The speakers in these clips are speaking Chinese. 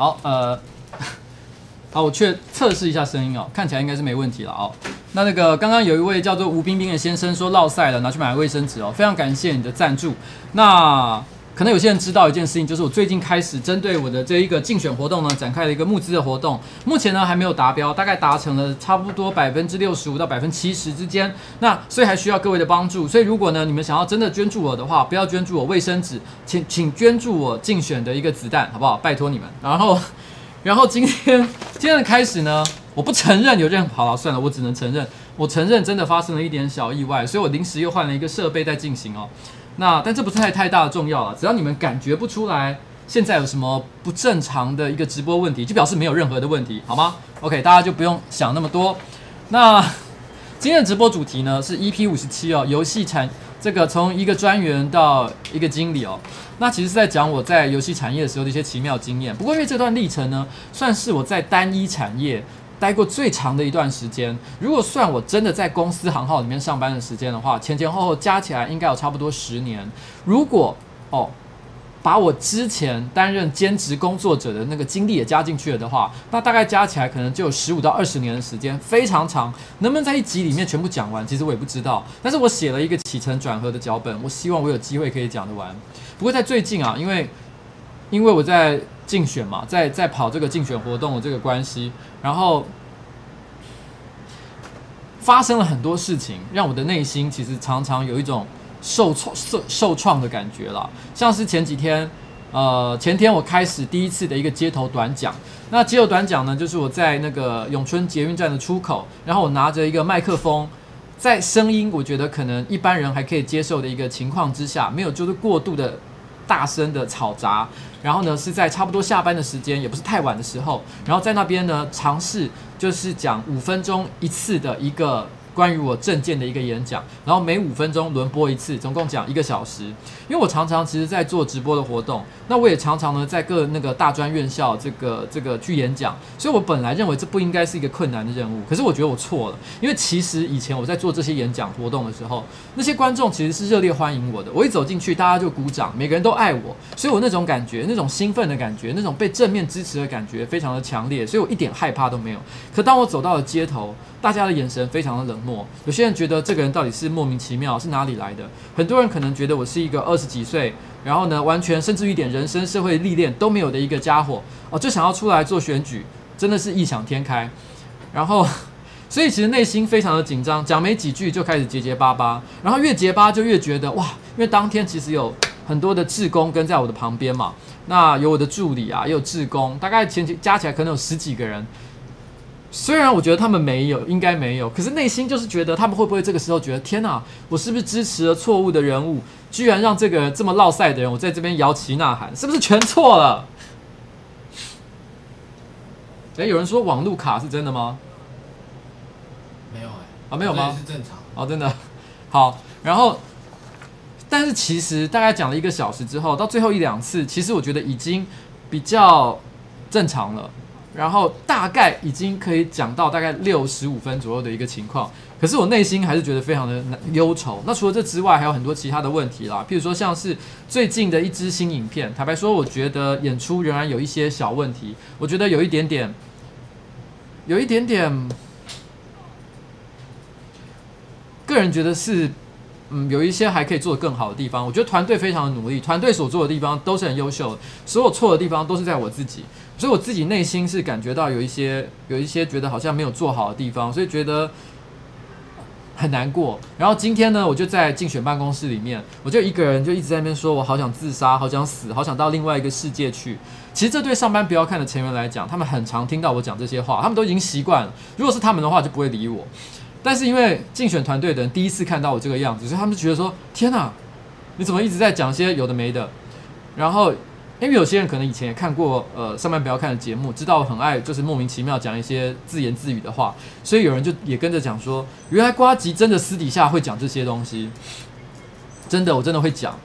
好，呃，好，我去测试一下声音哦，看起来应该是没问题了哦。那那个刚刚有一位叫做吴冰冰的先生说落赛了，拿去买卫生纸哦，非常感谢你的赞助。那可能有些人知道一件事情，就是我最近开始针对我的这一个竞选活动呢，展开了一个募资的活动。目前呢还没有达标，大概达成了差不多百分之六十五到百分之七十之间。那所以还需要各位的帮助。所以如果呢你们想要真的捐助我的话，不要捐助我卫生纸，请请捐助我竞选的一个子弹，好不好？拜托你们。然后，然后今天今天的开始呢，我不承认有任何，好了算了，我只能承认，我承认真的发生了一点小意外，所以我临时又换了一个设备在进行哦。那但这不是太太大的重要了，只要你们感觉不出来现在有什么不正常的一个直播问题，就表示没有任何的问题，好吗？OK，大家就不用想那么多。那 今天的直播主题呢是 EP 五十七哦，游戏产这个从一个专员到一个经理哦，那其实是在讲我在游戏产业的时候的一些奇妙经验。不过因为这段历程呢，算是我在单一产业。待过最长的一段时间，如果算我真的在公司行号里面上班的时间的话，前前后后加起来应该有差不多十年。如果哦，把我之前担任兼职工作者的那个经历也加进去了的话，那大概加起来可能就有十五到二十年的时间，非常长。能不能在一集里面全部讲完，其实我也不知道。但是我写了一个起承转合的脚本，我希望我有机会可以讲得完。不过在最近啊，因为因为我在。竞选嘛，在在跑这个竞选活动的这个关系，然后发生了很多事情，让我的内心其实常常有一种受创受受创的感觉了。像是前几天，呃，前天我开始第一次的一个街头短讲。那街头短讲呢，就是我在那个永春捷运站的出口，然后我拿着一个麦克风，在声音我觉得可能一般人还可以接受的一个情况之下，没有就是过度的大声的嘈杂。然后呢，是在差不多下班的时间，也不是太晚的时候，然后在那边呢尝试就是讲五分钟一次的一个。关于我证件的一个演讲，然后每五分钟轮播一次，总共讲一个小时。因为我常常其实在做直播的活动，那我也常常呢在各那个大专院校这个这个去演讲，所以我本来认为这不应该是一个困难的任务，可是我觉得我错了，因为其实以前我在做这些演讲活动的时候，那些观众其实是热烈欢迎我的，我一走进去大家就鼓掌，每个人都爱我，所以我那种感觉，那种兴奋的感觉，那种被正面支持的感觉非常的强烈，所以我一点害怕都没有。可当我走到了街头，大家的眼神非常的冷漠，有些人觉得这个人到底是莫名其妙，是哪里来的？很多人可能觉得我是一个二十几岁，然后呢，完全甚至于一点人生社会历练都没有的一个家伙哦，就想要出来做选举，真的是异想天开。然后，所以其实内心非常的紧张，讲没几句就开始结结巴巴，然后越结巴就越觉得哇，因为当天其实有很多的志工跟在我的旁边嘛，那有我的助理啊，也有志工，大概前期加起来可能有十几个人。虽然我觉得他们没有，应该没有，可是内心就是觉得他们会不会这个时候觉得天哪，我是不是支持了错误的人物，居然让这个这么落赛的人，我在这边摇旗呐喊，是不是全错了？诶，有人说网路卡是真的吗？没有哎，啊没有吗？是正常。哦，真的。好，然后，但是其实大概讲了一个小时之后，到最后一两次，其实我觉得已经比较正常了。然后大概已经可以讲到大概六十五分左右的一个情况，可是我内心还是觉得非常的忧愁。那除了这之外，还有很多其他的问题啦，譬如说像是最近的一支新影片，坦白说，我觉得演出仍然有一些小问题，我觉得有一点点，有一点点，个人觉得是。嗯，有一些还可以做得更好的地方。我觉得团队非常的努力，团队所做的地方都是很优秀的。所有错的地方都是在我自己，所以我自己内心是感觉到有一些有一些觉得好像没有做好的地方，所以觉得很难过。然后今天呢，我就在竞选办公室里面，我就一个人就一直在那边说，我好想自杀，好想死，好想到另外一个世界去。其实这对上班不要看的成员来讲，他们很常听到我讲这些话，他们都已经习惯了。如果是他们的话，就不会理我。但是因为竞选团队的人第一次看到我这个样子，所以他们就觉得说：“天哪，你怎么一直在讲些有的没的？”然后因为有些人可能以前也看过呃上班不要看的节目，知道我很爱就是莫名其妙讲一些自言自语的话，所以有人就也跟着讲说：“原来瓜吉真的私底下会讲这些东西，真的我真的会讲。”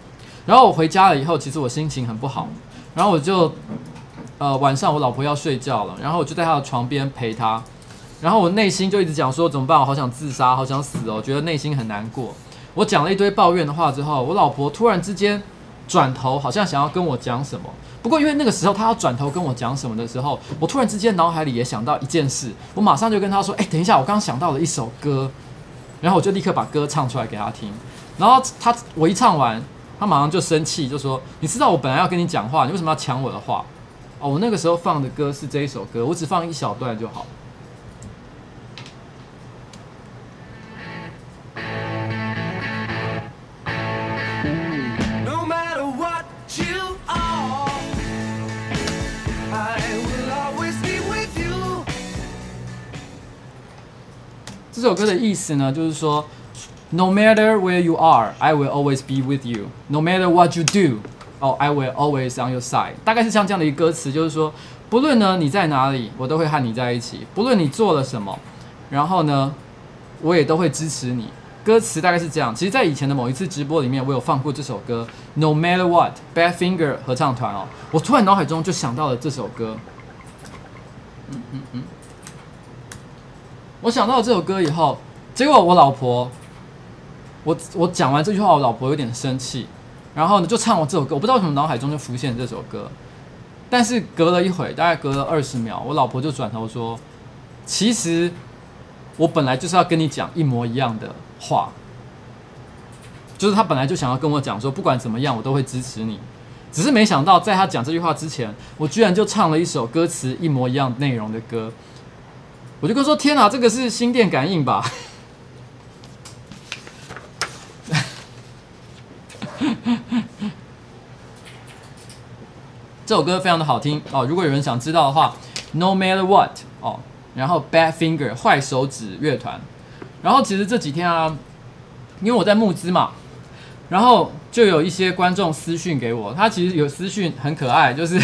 然后我回家了以后，其实我心情很不好，然后我就呃晚上我老婆要睡觉了，然后我就在她的床边陪她。然后我内心就一直讲说怎么办？我好想自杀，好想死哦！觉得内心很难过。我讲了一堆抱怨的话之后，我老婆突然之间转头，好像想要跟我讲什么。不过因为那个时候他要转头跟我讲什么的时候，我突然之间脑海里也想到一件事，我马上就跟他说：“哎，等一下，我刚刚想到了一首歌。”然后我就立刻把歌唱出来给他听。然后他我一唱完，他马上就生气，就说：“你知道我本来要跟你讲话，你为什么要抢我的话？”哦，我那个时候放的歌是这一首歌，我只放一小段就好。这首歌的意思呢，就是说，No matter where you are, I will always be with you. No matter what you do, oh, I will always on your side. 大概是像这样的一个歌词，就是说，不论呢你在哪里，我都会和你在一起。不论你做了什么，然后呢，我也都会支持你。歌词大概是这样。其实，在以前的某一次直播里面，我有放过这首歌，No matter what, Badfinger 合唱团哦。我突然脑海中就想到了这首歌。嗯嗯嗯。我想到了这首歌以后，结果我老婆，我我讲完这句话，我老婆有点生气，然后呢就唱我这首歌，我不知道为什么脑海中就浮现这首歌，但是隔了一会，大概隔了二十秒，我老婆就转头说：“其实我本来就是要跟你讲一模一样的话，就是她本来就想要跟我讲说，不管怎么样我都会支持你，只是没想到在她讲这句话之前，我居然就唱了一首歌词一模一样内容的歌。”我就跟说：“天哪，这个是心电感应吧？” 这首歌非常的好听哦。如果有人想知道的话，No Matter What 哦，然后 Bad Finger 坏手指乐团。然后其实这几天啊，因为我在募资嘛，然后就有一些观众私讯给我，他其实有私讯很可爱，就是。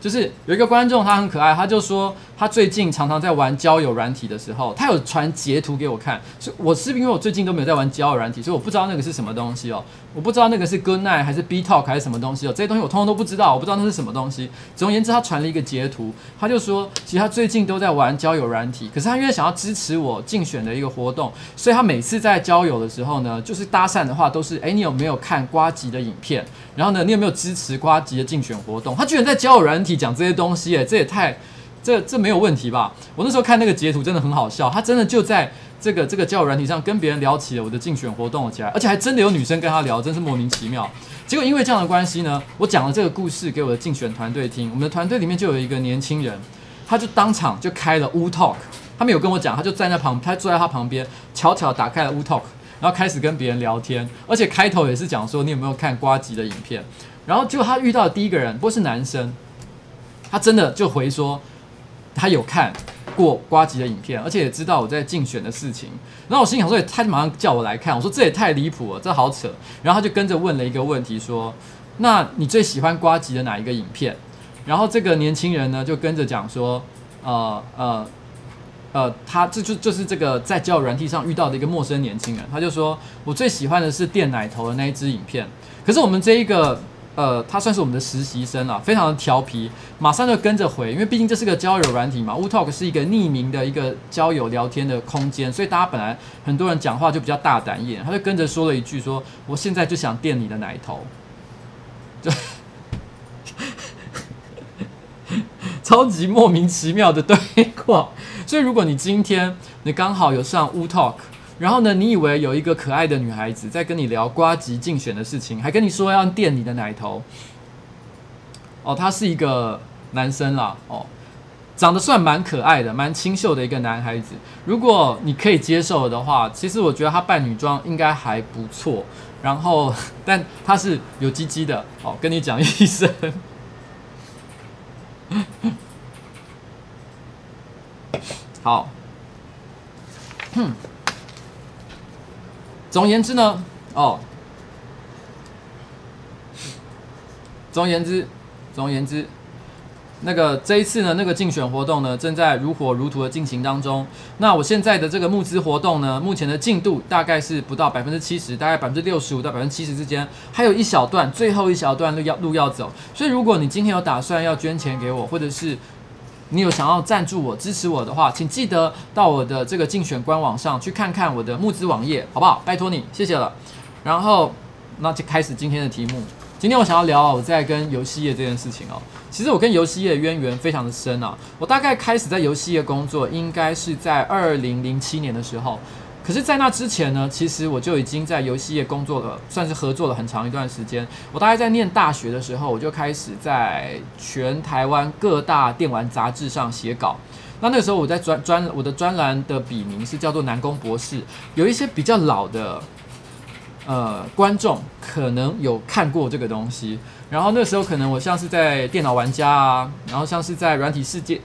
就是有一个观众，他很可爱，他就说他最近常常在玩交友软体的时候，他有传截图给我看。是我是因为我最近都没有在玩交友软体，所以我不知道那个是什么东西哦。我不知道那个是 Good Night 还是 B Talk 还是什么东西哦。这些东西我通通都不知道，我不知道那是什么东西。总而言之，他传了一个截图，他就说其实他最近都在玩交友软体，可是他因为想要支持我竞选的一个活动，所以他每次在交友的时候呢，就是搭讪的话都是哎，你有没有看瓜吉的影片？然后呢，你有没有支持瓜吉的竞选活动？他居然在交友软体讲这些东西，哎，这也太，这这没有问题吧？我那时候看那个截图真的很好笑，他真的就在这个这个交友软体上跟别人聊起了我的竞选活动起来，而且还真的有女生跟他聊，真是莫名其妙。结果因为这样的关系呢，我讲了这个故事给我的竞选团队听，我们的团队里面就有一个年轻人，他就当场就开了 Woo Talk，他没有跟我讲，他就站在旁，他坐在他旁边，悄悄打开了 Woo Talk。然后开始跟别人聊天，而且开头也是讲说你有没有看瓜吉的影片，然后结果他遇到的第一个人不是男生，他真的就回说他有看过瓜吉的影片，而且也知道我在竞选的事情。然后我心想说，他马上叫我来看，我说这也太离谱了，这好扯。然后他就跟着问了一个问题说，那你最喜欢瓜吉的哪一个影片？然后这个年轻人呢就跟着讲说，呃呃。呃，他这就就是这个在交友软体上遇到的一个陌生年轻人，他就说我最喜欢的是电奶头的那一支影片。可是我们这一个呃，他算是我们的实习生啊，非常的调皮，马上就跟着回，因为毕竟这是个交友软体嘛，Wootalk 是一个匿名的一个交友聊天的空间，所以大家本来很多人讲话就比较大胆一点，他就跟着说了一句说，我现在就想电你的奶头，就 超级莫名其妙的对话。所以，如果你今天你刚好有上 Wootalk，然后呢，你以为有一个可爱的女孩子在跟你聊瓜吉竞选的事情，还跟你说要电你的奶头，哦，他是一个男生啦，哦，长得算蛮可爱的，蛮清秀的一个男孩子。如果你可以接受的话，其实我觉得他扮女装应该还不错。然后，但他是有鸡鸡的，哦，跟你讲一声。好，哼，总而言之呢，哦，总而言之，总而言之，那个这一次呢，那个竞选活动呢，正在如火如荼的进行当中。那我现在的这个募资活动呢，目前的进度大概是不到百分之七十，大概百分之六十五到百分之七十之间，还有一小段，最后一小段路要路要走。所以，如果你今天有打算要捐钱给我，或者是你有想要赞助我、支持我的话，请记得到我的这个竞选官网上去看看我的募资网页，好不好？拜托你，谢谢了。然后，那就开始今天的题目。今天我想要聊我在跟游戏业这件事情哦。其实我跟游戏业的渊源非常的深啊。我大概开始在游戏业工作，应该是在二零零七年的时候。可是，在那之前呢，其实我就已经在游戏业工作了，算是合作了很长一段时间。我大概在念大学的时候，我就开始在全台湾各大电玩杂志上写稿。那那个时候，我在专专我的专栏的笔名是叫做南宫博士。有一些比较老的呃观众可能有看过这个东西。然后那时候可能我像是在电脑玩家啊，然后像是在软体世界、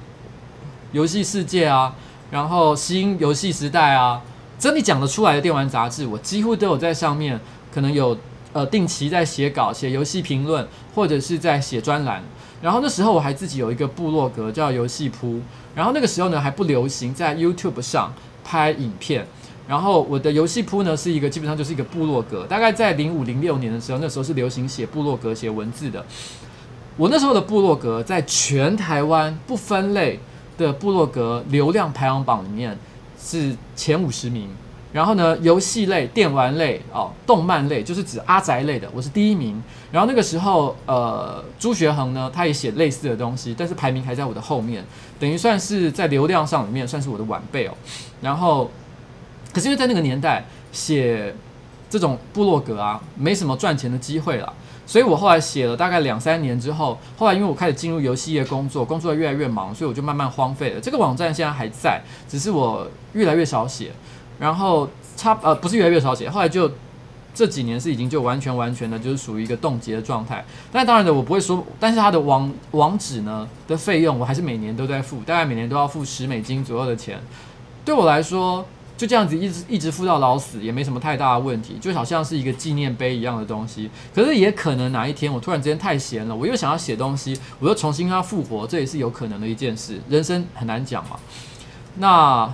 游戏世界啊，然后新游戏时代啊。真你讲得出来的电玩杂志，我几乎都有在上面，可能有呃定期在写稿、写游戏评论，或者是在写专栏。然后那时候我还自己有一个部落格叫游戏铺。然后那个时候呢还不流行在 YouTube 上拍影片。然后我的游戏铺呢是一个基本上就是一个部落格。大概在零五零六年的时候，那时候是流行写部落格、写文字的。我那时候的部落格在全台湾不分类的部落格流量排行榜里面。是前五十名，然后呢，游戏类、电玩类、哦，动漫类，就是指阿宅类的，我是第一名。然后那个时候，呃，朱学恒呢，他也写类似的东西，但是排名还在我的后面，等于算是在流量上里面算是我的晚辈哦。然后，可是因为在那个年代写这种部落格啊，没什么赚钱的机会了。所以我后来写了大概两三年之后，后来因为我开始进入游戏业工作，工作越来越忙，所以我就慢慢荒废了。这个网站现在还在，只是我越来越少写。然后差呃不是越来越少写，后来就这几年是已经就完全完全的就是属于一个冻结的状态。但当然的，我不会说，但是它的网网址呢的费用，我还是每年都在付，大概每年都要付十美金左右的钱。对我来说，就这样子一直一直付到老死，也没什么太大的问题，就好像是一个纪念碑一样的东西。可是也可能哪一天我突然之间太闲了，我又想要写东西，我又重新跟他复活，这也是有可能的一件事。人生很难讲嘛。那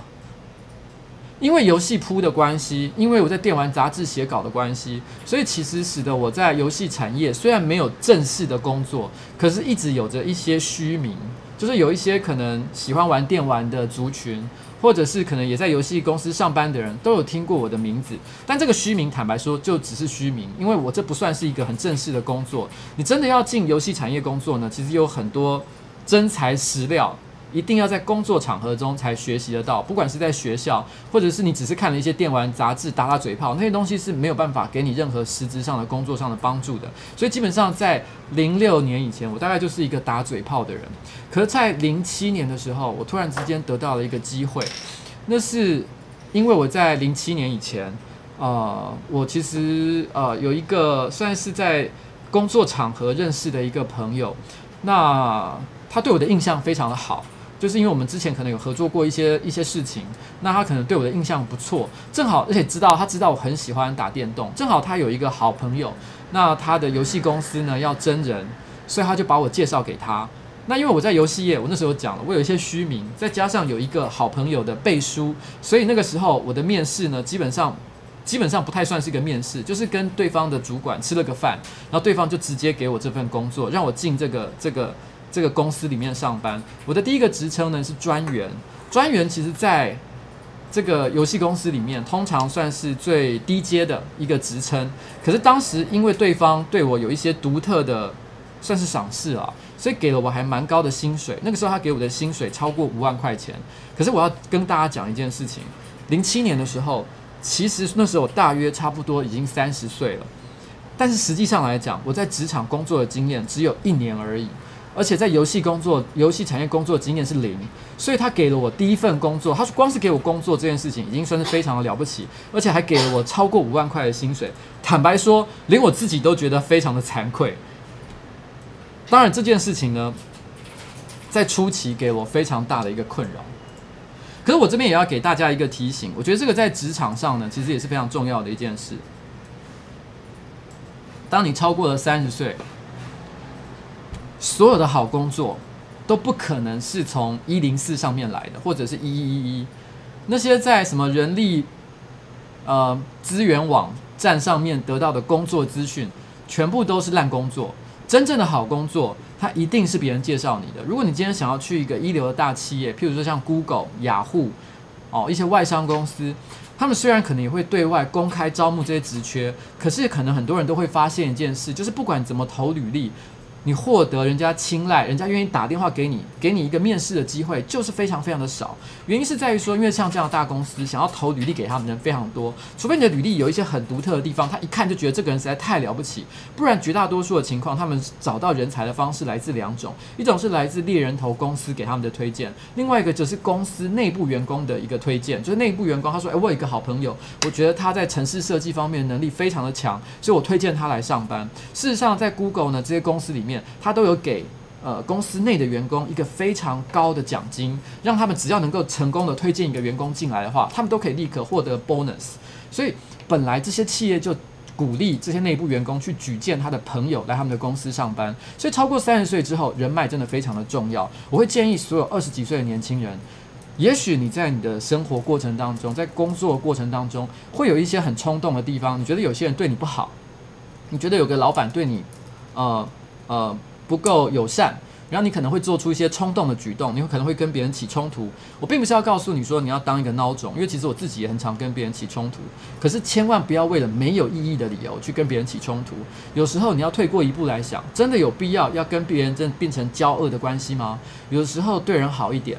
因为游戏铺的关系，因为我在电玩杂志写稿的关系，所以其实使得我在游戏产业虽然没有正式的工作，可是一直有着一些虚名，就是有一些可能喜欢玩电玩的族群。或者是可能也在游戏公司上班的人都有听过我的名字，但这个虚名，坦白说，就只是虚名，因为我这不算是一个很正式的工作。你真的要进游戏产业工作呢，其实有很多真材实料。一定要在工作场合中才学习得到，不管是在学校，或者是你只是看了一些电玩杂志打打嘴炮，那些东西是没有办法给你任何实质上的工作上的帮助的。所以基本上在零六年以前，我大概就是一个打嘴炮的人。可是，在零七年的时候，我突然之间得到了一个机会，那是因为我在零七年以前，呃，我其实呃有一个算是在工作场合认识的一个朋友，那他对我的印象非常的好。就是因为我们之前可能有合作过一些一些事情，那他可能对我的印象不错，正好而且知道他知道我很喜欢打电动，正好他有一个好朋友，那他的游戏公司呢要真人，所以他就把我介绍给他。那因为我在游戏业，我那时候讲了，我有一些虚名，再加上有一个好朋友的背书，所以那个时候我的面试呢，基本上基本上不太算是一个面试，就是跟对方的主管吃了个饭，然后对方就直接给我这份工作，让我进这个这个。这个公司里面上班，我的第一个职称呢是专员。专员其实在这个游戏公司里面，通常算是最低阶的一个职称。可是当时因为对方对我有一些独特的算是赏识啊，所以给了我还蛮高的薪水。那个时候他给我的薪水超过五万块钱。可是我要跟大家讲一件事情：零七年的时候，其实那时候我大约差不多已经三十岁了，但是实际上来讲，我在职场工作的经验只有一年而已。而且在游戏工作、游戏产业工作经验是零，所以他给了我第一份工作。他说光是给我工作这件事情，已经算是非常的了不起，而且还给了我超过五万块的薪水。坦白说，连我自己都觉得非常的惭愧。当然，这件事情呢，在初期给我非常大的一个困扰。可是我这边也要给大家一个提醒，我觉得这个在职场上呢，其实也是非常重要的一件事。当你超过了三十岁。所有的好工作都不可能是从一零四上面来的，或者是一一一一。那些在什么人力呃资源网站上面得到的工作资讯，全部都是烂工作。真正的好工作，它一定是别人介绍你的。如果你今天想要去一个一流的大企业，譬如说像 Google、雅虎哦，一些外商公司，他们虽然可能也会对外公开招募这些职缺，可是可能很多人都会发现一件事，就是不管怎么投履历。你获得人家青睐，人家愿意打电话给你，给你一个面试的机会，就是非常非常的少。原因是在于说，因为像这样的大公司，想要投履历给他们的人非常多，除非你的履历有一些很独特的地方，他一看就觉得这个人实在太了不起，不然绝大多数的情况，他们找到人才的方式来自两种，一种是来自猎人头公司给他们的推荐，另外一个则是公司内部员工的一个推荐，就是内部员工他说，诶，我有一个好朋友，我觉得他在城市设计方面能力非常的强，所以我推荐他来上班。事实上，在 Google 呢这些公司里。他都有给呃公司内的员工一个非常高的奖金，让他们只要能够成功的推荐一个员工进来的话，他们都可以立刻获得 bonus。所以本来这些企业就鼓励这些内部员工去举荐他的朋友来他们的公司上班。所以超过三十岁之后，人脉真的非常的重要。我会建议所有二十几岁的年轻人，也许你在你的生活过程当中，在工作过程当中，会有一些很冲动的地方。你觉得有些人对你不好，你觉得有个老板对你，呃。呃，不够友善，然后你可能会做出一些冲动的举动，你会可能会跟别人起冲突。我并不是要告诉你说你要当一个孬种，因为其实我自己也很常跟别人起冲突。可是千万不要为了没有意义的理由去跟别人起冲突。有时候你要退过一步来想，真的有必要要跟别人真变成交恶的关系吗？有时候对人好一点，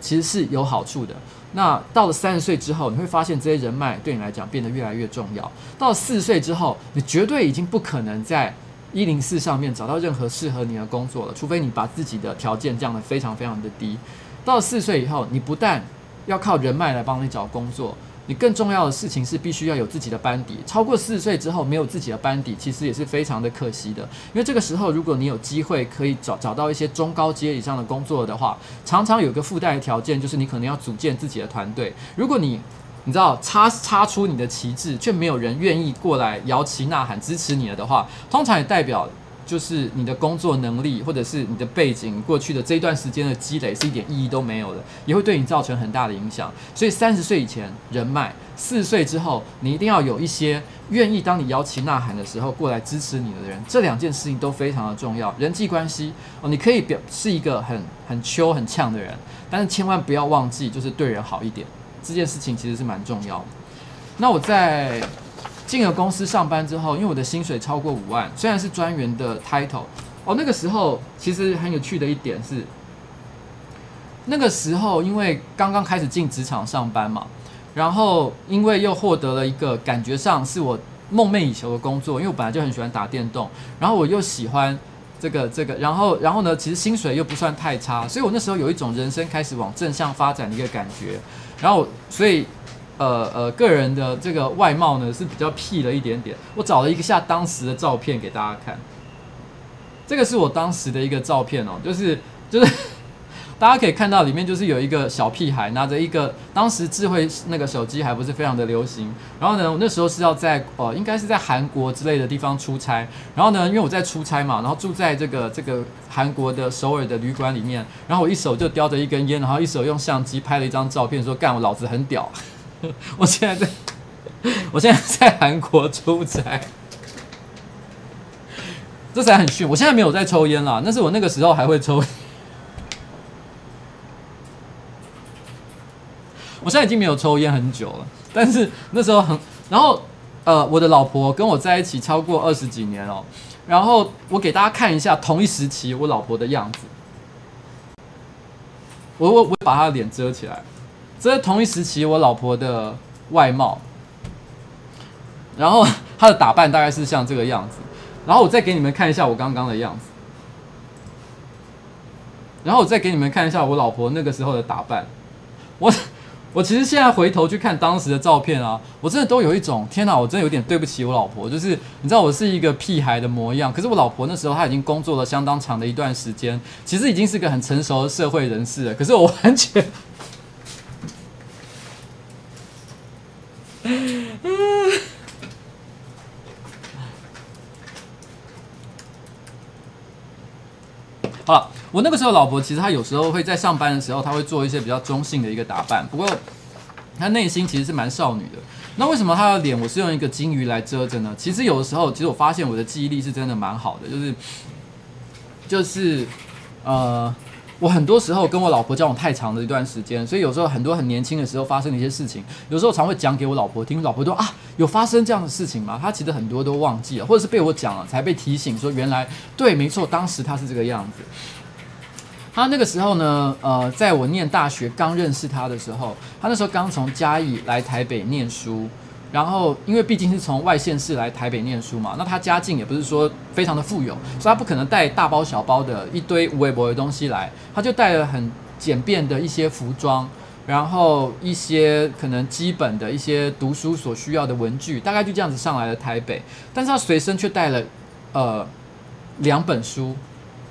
其实是有好处的。那到了三十岁之后，你会发现这些人脉对你来讲变得越来越重要。到四十岁之后，你绝对已经不可能再。一零四上面找到任何适合你的工作了，除非你把自己的条件降得非常非常的低。到四岁以后，你不但要靠人脉来帮你找工作，你更重要的事情是必须要有自己的班底。超过四十岁之后没有自己的班底，其实也是非常的可惜的。因为这个时候，如果你有机会可以找找到一些中高阶以上的工作的话，常常有个附带的条件，就是你可能要组建自己的团队。如果你你知道插插出你的旗帜，却没有人愿意过来摇旗呐喊支持你了的话，通常也代表。就是你的工作能力，或者是你的背景，过去的这一段时间的积累是一点意义都没有的，也会对你造成很大的影响。所以三十岁以前人脉，四十岁之后你一定要有一些愿意当你摇旗呐喊的时候过来支持你的人，这两件事情都非常的重要。人际关系哦，你可以表是一个很很秋很呛的人，但是千万不要忘记就是对人好一点，这件事情其实是蛮重要的。那我在。进了公司上班之后，因为我的薪水超过五万，虽然是专员的 title，哦，那个时候其实很有趣的一点是，那个时候因为刚刚开始进职场上班嘛，然后因为又获得了一个感觉上是我梦寐以求的工作，因为我本来就很喜欢打电动，然后我又喜欢这个这个，然后然后呢，其实薪水又不算太差，所以我那时候有一种人生开始往正向发展的一个感觉，然后所以。呃呃，个人的这个外貌呢是比较屁了一点点。我找了一下当时的照片给大家看，这个是我当时的一个照片哦，就是就是大家可以看到里面就是有一个小屁孩拿着一个当时智慧那个手机还不是非常的流行。然后呢，我那时候是要在呃应该是在韩国之类的地方出差。然后呢，因为我在出差嘛，然后住在这个这个韩国的首尔的旅馆里面。然后我一手就叼着一根烟，然后一手用相机拍了一张照片，说干我老子很屌。我现在在，我现在在韩国出差，这才很炫。我现在没有在抽烟啦，那是我那个时候还会抽。我现在已经没有抽烟很久了，但是那时候很。然后，呃，我的老婆跟我在一起超过二十几年哦。然后我给大家看一下同一时期我老婆的样子。我我我把她的脸遮起来。这是同一时期我老婆的外貌，然后她的打扮大概是像这个样子，然后我再给你们看一下我刚刚的样子，然后我再给你们看一下我老婆那个时候的打扮，我我其实现在回头去看当时的照片啊，我真的都有一种天哪，我真的有点对不起我老婆，就是你知道我是一个屁孩的模样，可是我老婆那时候她已经工作了相当长的一段时间，其实已经是个很成熟的社会人士了，可是我完全。好了，我那个时候老婆其实她有时候会在上班的时候，她会做一些比较中性的一个打扮，不过她内心其实是蛮少女的。那为什么她的脸我是用一个金鱼来遮着呢？其实有的时候，其实我发现我的记忆力是真的蛮好的，就是就是呃。我很多时候跟我老婆交往太长的一段时间，所以有时候很多很年轻的时候发生的一些事情，有时候常会讲给我老婆听。老婆说啊，有发生这样的事情吗？她其实很多都忘记了，或者是被我讲了才被提醒说原来对，没错，当时她是这个样子。他那个时候呢，呃，在我念大学刚认识他的时候，他那时候刚从嘉义来台北念书。然后，因为毕竟是从外县市来台北念书嘛，那他家境也不是说非常的富有，所以他不可能带大包小包的一堆无微博的东西来，他就带了很简便的一些服装，然后一些可能基本的一些读书所需要的文具，大概就这样子上来了台北。但是他随身却带了呃两本书，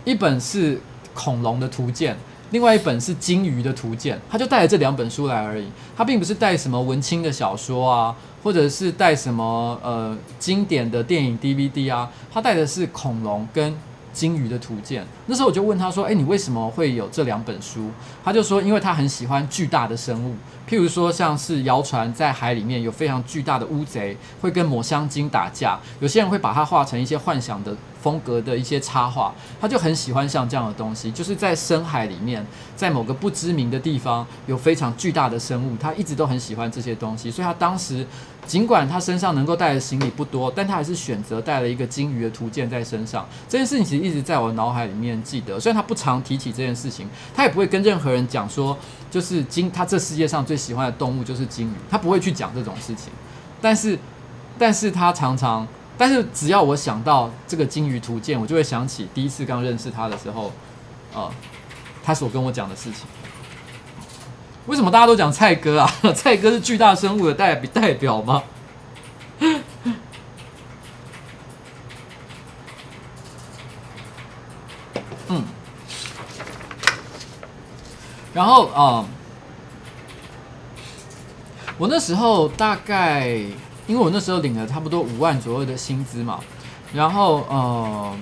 一本是恐龙的图鉴。另外一本是鲸鱼的图鉴，他就带了这两本书来而已，他并不是带什么文青的小说啊，或者是带什么呃经典的电影 DVD 啊，他带的是恐龙跟鲸鱼的图鉴。那时候我就问他说：“诶，你为什么会有这两本书？”他就说：“因为他很喜欢巨大的生物，譬如说像是谣传在海里面有非常巨大的乌贼会跟抹香鲸打架，有些人会把它画成一些幻想的。”风格的一些插画，他就很喜欢像这样的东西，就是在深海里面，在某个不知名的地方有非常巨大的生物，他一直都很喜欢这些东西，所以他当时尽管他身上能够带的行李不多，但他还是选择带了一个鲸鱼的图鉴在身上。这件事情其实一直在我脑海里面记得，虽然他不常提起这件事情，他也不会跟任何人讲说，就是鲸，他这世界上最喜欢的动物就是鲸鱼，他不会去讲这种事情，但是，但是他常常。但是只要我想到这个鲸鱼图鉴，我就会想起第一次刚认识他的时候，啊、他所跟我讲的事情。为什么大家都讲蔡哥啊？蔡哥是巨大生物的代代表吗？嗯，然后啊、我那时候大概，因为我那时候领了差不多五万左右的薪资嘛，然后呃，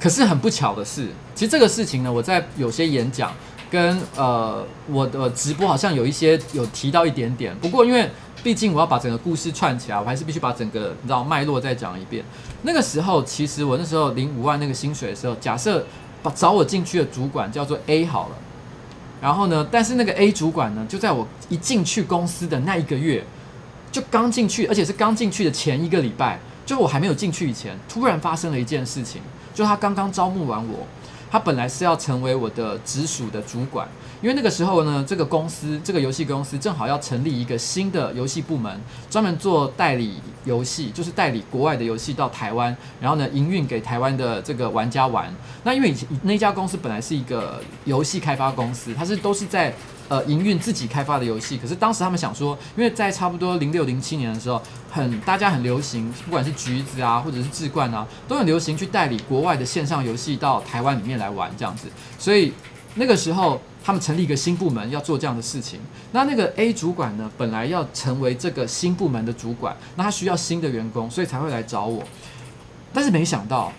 可是很不巧的是，其实这个事情呢，我在有些演讲跟呃我的直播好像有一些有提到一点点，不过因为。毕竟我要把整个故事串起来，我还是必须把整个你知道脉络再讲一遍。那个时候，其实我那时候领五万那个薪水的时候，假设把找我进去的主管叫做 A 好了，然后呢，但是那个 A 主管呢，就在我一进去公司的那一个月，就刚进去，而且是刚进去的前一个礼拜，就我还没有进去以前，突然发生了一件事情，就他刚刚招募完我，他本来是要成为我的直属的主管。因为那个时候呢，这个公司这个游戏公司正好要成立一个新的游戏部门，专门做代理游戏，就是代理国外的游戏到台湾，然后呢营运给台湾的这个玩家玩。那因为以前那家公司本来是一个游戏开发公司，它是都是在呃营运自己开发的游戏。可是当时他们想说，因为在差不多零六零七年的时候，很大家很流行，不管是橘子啊或者是智冠啊，都很流行去代理国外的线上游戏到台湾里面来玩这样子。所以那个时候。他们成立一个新部门要做这样的事情，那那个 A 主管呢，本来要成为这个新部门的主管，那他需要新的员工，所以才会来找我。但是没想到，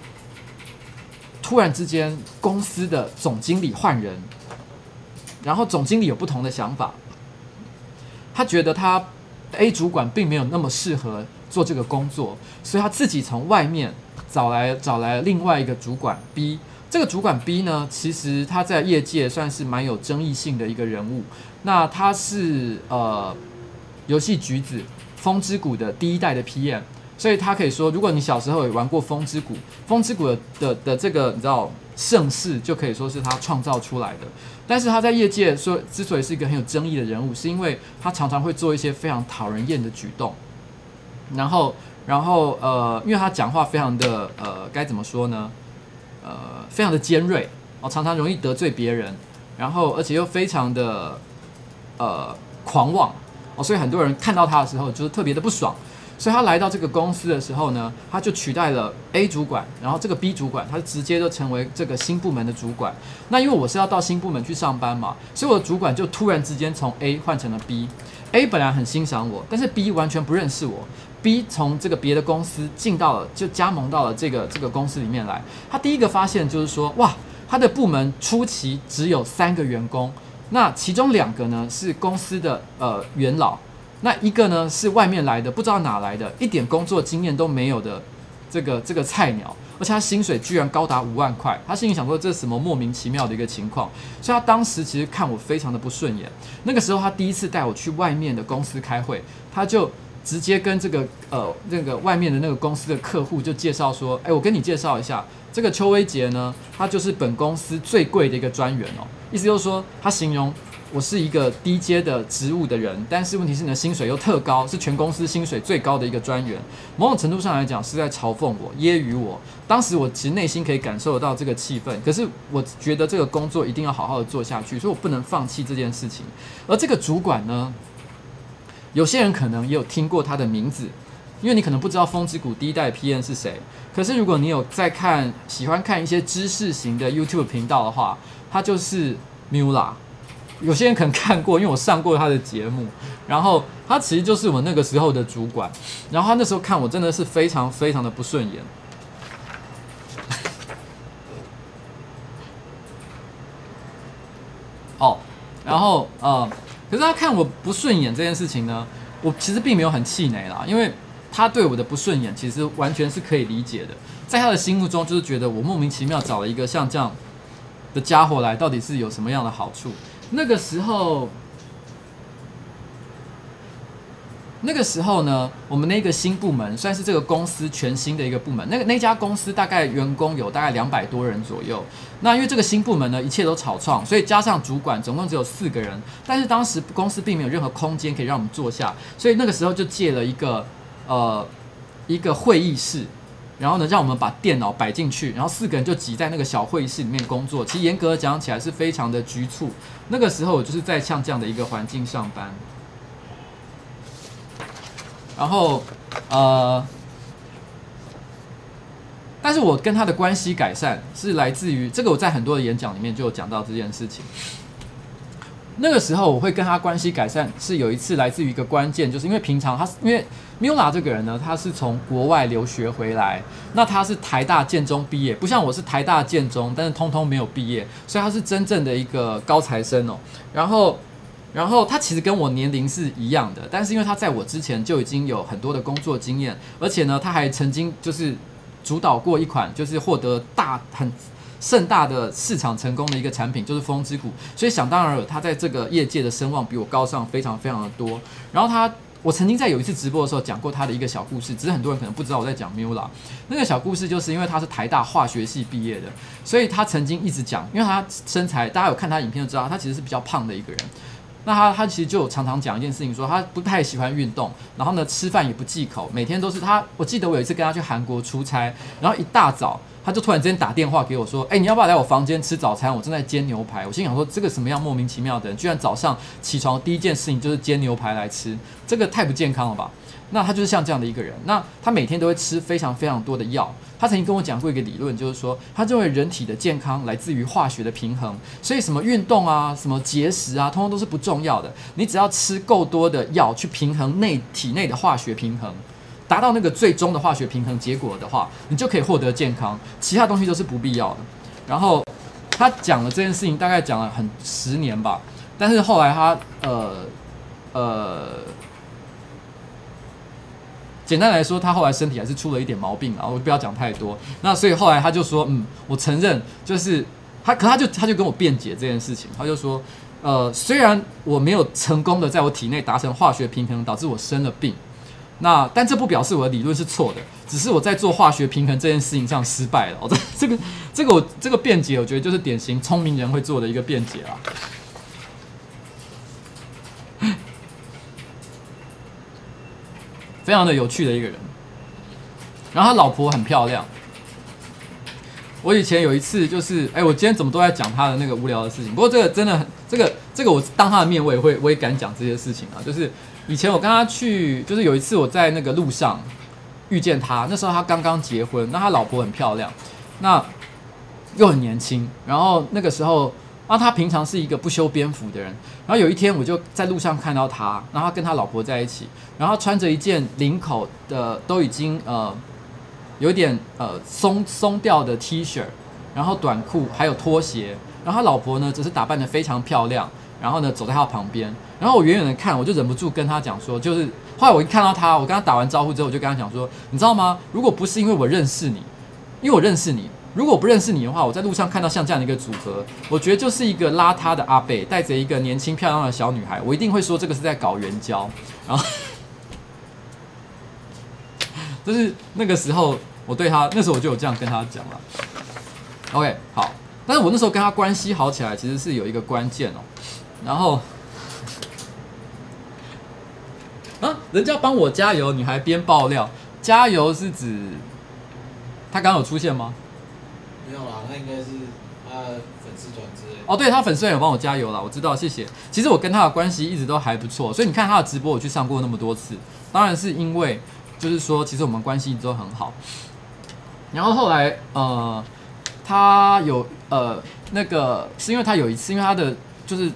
突然之间公司的总经理换人，然后总经理有不同的想法，他觉得他 A 主管并没有那么适合做这个工作，所以他自己从外面找来找来另外一个主管 B。这个主管 B 呢，其实他在业界算是蛮有争议性的一个人物。那他是呃，游戏橘子风之谷的第一代的 PM，所以他可以说，如果你小时候有玩过风之谷，风之谷的的，的这个你知道盛世，就可以说是他创造出来的。但是他在业界说，之所以是一个很有争议的人物，是因为他常常会做一些非常讨人厌的举动。然后，然后呃，因为他讲话非常的呃，该怎么说呢？呃，非常的尖锐哦，常常容易得罪别人，然后而且又非常的呃狂妄哦，所以很多人看到他的时候就是特别的不爽。所以他来到这个公司的时候呢，他就取代了 A 主管，然后这个 B 主管，他直接就成为这个新部门的主管。那因为我是要到新部门去上班嘛，所以我的主管就突然之间从 A 换成了 B。A 本来很欣赏我，但是 B 完全不认识我。B 从这个别的公司进到了，就加盟到了这个这个公司里面来。他第一个发现就是说，哇，他的部门初期只有三个员工，那其中两个呢是公司的呃元老，那一个呢是外面来的，不知道哪来的，一点工作经验都没有的这个这个菜鸟，而且他薪水居然高达五万块。他心里想说，这是什么莫名其妙的一个情况？所以他当时其实看我非常的不顺眼。那个时候他第一次带我去外面的公司开会，他就。直接跟这个呃那个外面的那个公司的客户就介绍说，哎，我跟你介绍一下，这个邱威杰呢，他就是本公司最贵的一个专员哦。意思就是说，他形容我是一个低阶的职务的人，但是问题是你的薪水又特高，是全公司薪水最高的一个专员。某种程度上来讲，是在嘲讽我、揶揄我。当时我其实内心可以感受得到这个气氛，可是我觉得这个工作一定要好好的做下去，所以我不能放弃这件事情。而这个主管呢，有些人可能也有听过他的名字，因为你可能不知道风之谷第一代 P N 是谁。可是如果你有在看，喜欢看一些知识型的 YouTube 频道的话，他就是 Mula。有些人可能看过，因为我上过他的节目。然后他其实就是我那个时候的主管。然后他那时候看我真的是非常非常的不顺眼。哦，然后呃。可是他看我不顺眼这件事情呢，我其实并没有很气馁啦，因为他对我的不顺眼其实完全是可以理解的，在他的心目中就是觉得我莫名其妙找了一个像这样的家伙来，到底是有什么样的好处？那个时候。那个时候呢，我们那个新部门算是这个公司全新的一个部门。那个那家公司大概员工有大概两百多人左右。那因为这个新部门呢，一切都草创，所以加上主管总共只有四个人。但是当时公司并没有任何空间可以让我们坐下，所以那个时候就借了一个呃一个会议室。然后呢，让我们把电脑摆进去，然后四个人就挤在那个小会议室里面工作。其实严格讲起来是非常的局促。那个时候我就是在像这样的一个环境上班。然后，呃，但是我跟他的关系改善是来自于这个，我在很多的演讲里面就有讲到这件事情。那个时候我会跟他关系改善，是有一次来自于一个关键，就是因为平常他因为 Mula 这个人呢，他是从国外留学回来，那他是台大建中毕业，不像我是台大建中，但是通通没有毕业，所以他是真正的一个高材生哦。然后。然后他其实跟我年龄是一样的，但是因为他在我之前就已经有很多的工作经验，而且呢，他还曾经就是主导过一款就是获得大很盛大的市场成功的一个产品，就是风之谷。所以想当然了，他在这个业界的声望比我高上非常非常的多。然后他，我曾经在有一次直播的时候讲过他的一个小故事，只是很多人可能不知道我在讲 Mula。那个小故事就是因为他是台大化学系毕业的，所以他曾经一直讲，因为他身材，大家有看他影片就知道，他其实是比较胖的一个人。那他他其实就常常讲一件事情，说他不太喜欢运动，然后呢，吃饭也不忌口，每天都是他。我记得我有一次跟他去韩国出差，然后一大早他就突然之间打电话给我说：“哎，你要不要来我房间吃早餐？我正在煎牛排。”我心想说：“这个什么样莫名其妙的人，居然早上起床第一件事情就是煎牛排来吃，这个太不健康了吧？”那他就是像这样的一个人。那他每天都会吃非常非常多的药。他曾经跟我讲过一个理论，就是说他认为人体的健康来自于化学的平衡，所以什么运动啊、什么节食啊，通通都是不重要的。你只要吃够多的药去平衡内体内的化学平衡，达到那个最终的化学平衡结果的话，你就可以获得健康。其他东西都是不必要的。然后他讲了这件事情，大概讲了很十年吧。但是后来他呃呃。简单来说，他后来身体还是出了一点毛病，然后我不要讲太多。那所以后来他就说：“嗯，我承认，就是他，可他就他就跟我辩解这件事情。他就说，呃，虽然我没有成功的在我体内达成化学平衡，导致我生了病，那但这不表示我的理论是错的，只是我在做化学平衡这件事情上失败了。我这这个这个我这个辩解，我觉得就是典型聪明人会做的一个辩解啦。”非常的有趣的一个人，然后他老婆很漂亮。我以前有一次就是，哎，我今天怎么都在讲他的那个无聊的事情？不过这个真的很，这个这个我当他的面我也会我也敢讲这些事情啊。就是以前我跟他去，就是有一次我在那个路上遇见他，那时候他刚刚结婚，那他老婆很漂亮，那又很年轻，然后那个时候。那他平常是一个不修边幅的人，然后有一天我就在路上看到他，然后他跟他老婆在一起，然后穿着一件领口的都已经呃有点呃松松掉的 T 恤，然后短裤还有拖鞋，然后他老婆呢只是打扮得非常漂亮，然后呢走在他旁边，然后我远远的看，我就忍不住跟他讲说，就是后来我一看到他，我跟他打完招呼之后，我就跟他讲说，你知道吗？如果不是因为我认识你，因为我认识你。如果不认识你的话，我在路上看到像这样的一个组合，我觉得就是一个邋遢的阿伯带着一个年轻漂亮的小女孩，我一定会说这个是在搞援交。然后，就是那个时候我对他，那时候我就有这样跟他讲了。OK，好，但是我那时候跟他关系好起来，其实是有一个关键哦。然后，啊，人家帮我加油，你还边爆料，加油是指他刚刚有出现吗？没有啦，那应该是他的粉丝转之类。哦，对，他粉丝团有帮我加油啦，我知道，谢谢。其实我跟他的关系一直都还不错，所以你看他的直播，我去上过那么多次，当然是因为就是说，其实我们关系一直都很好。然后后来，呃，他有呃那个是因为他有一次，因为他的就是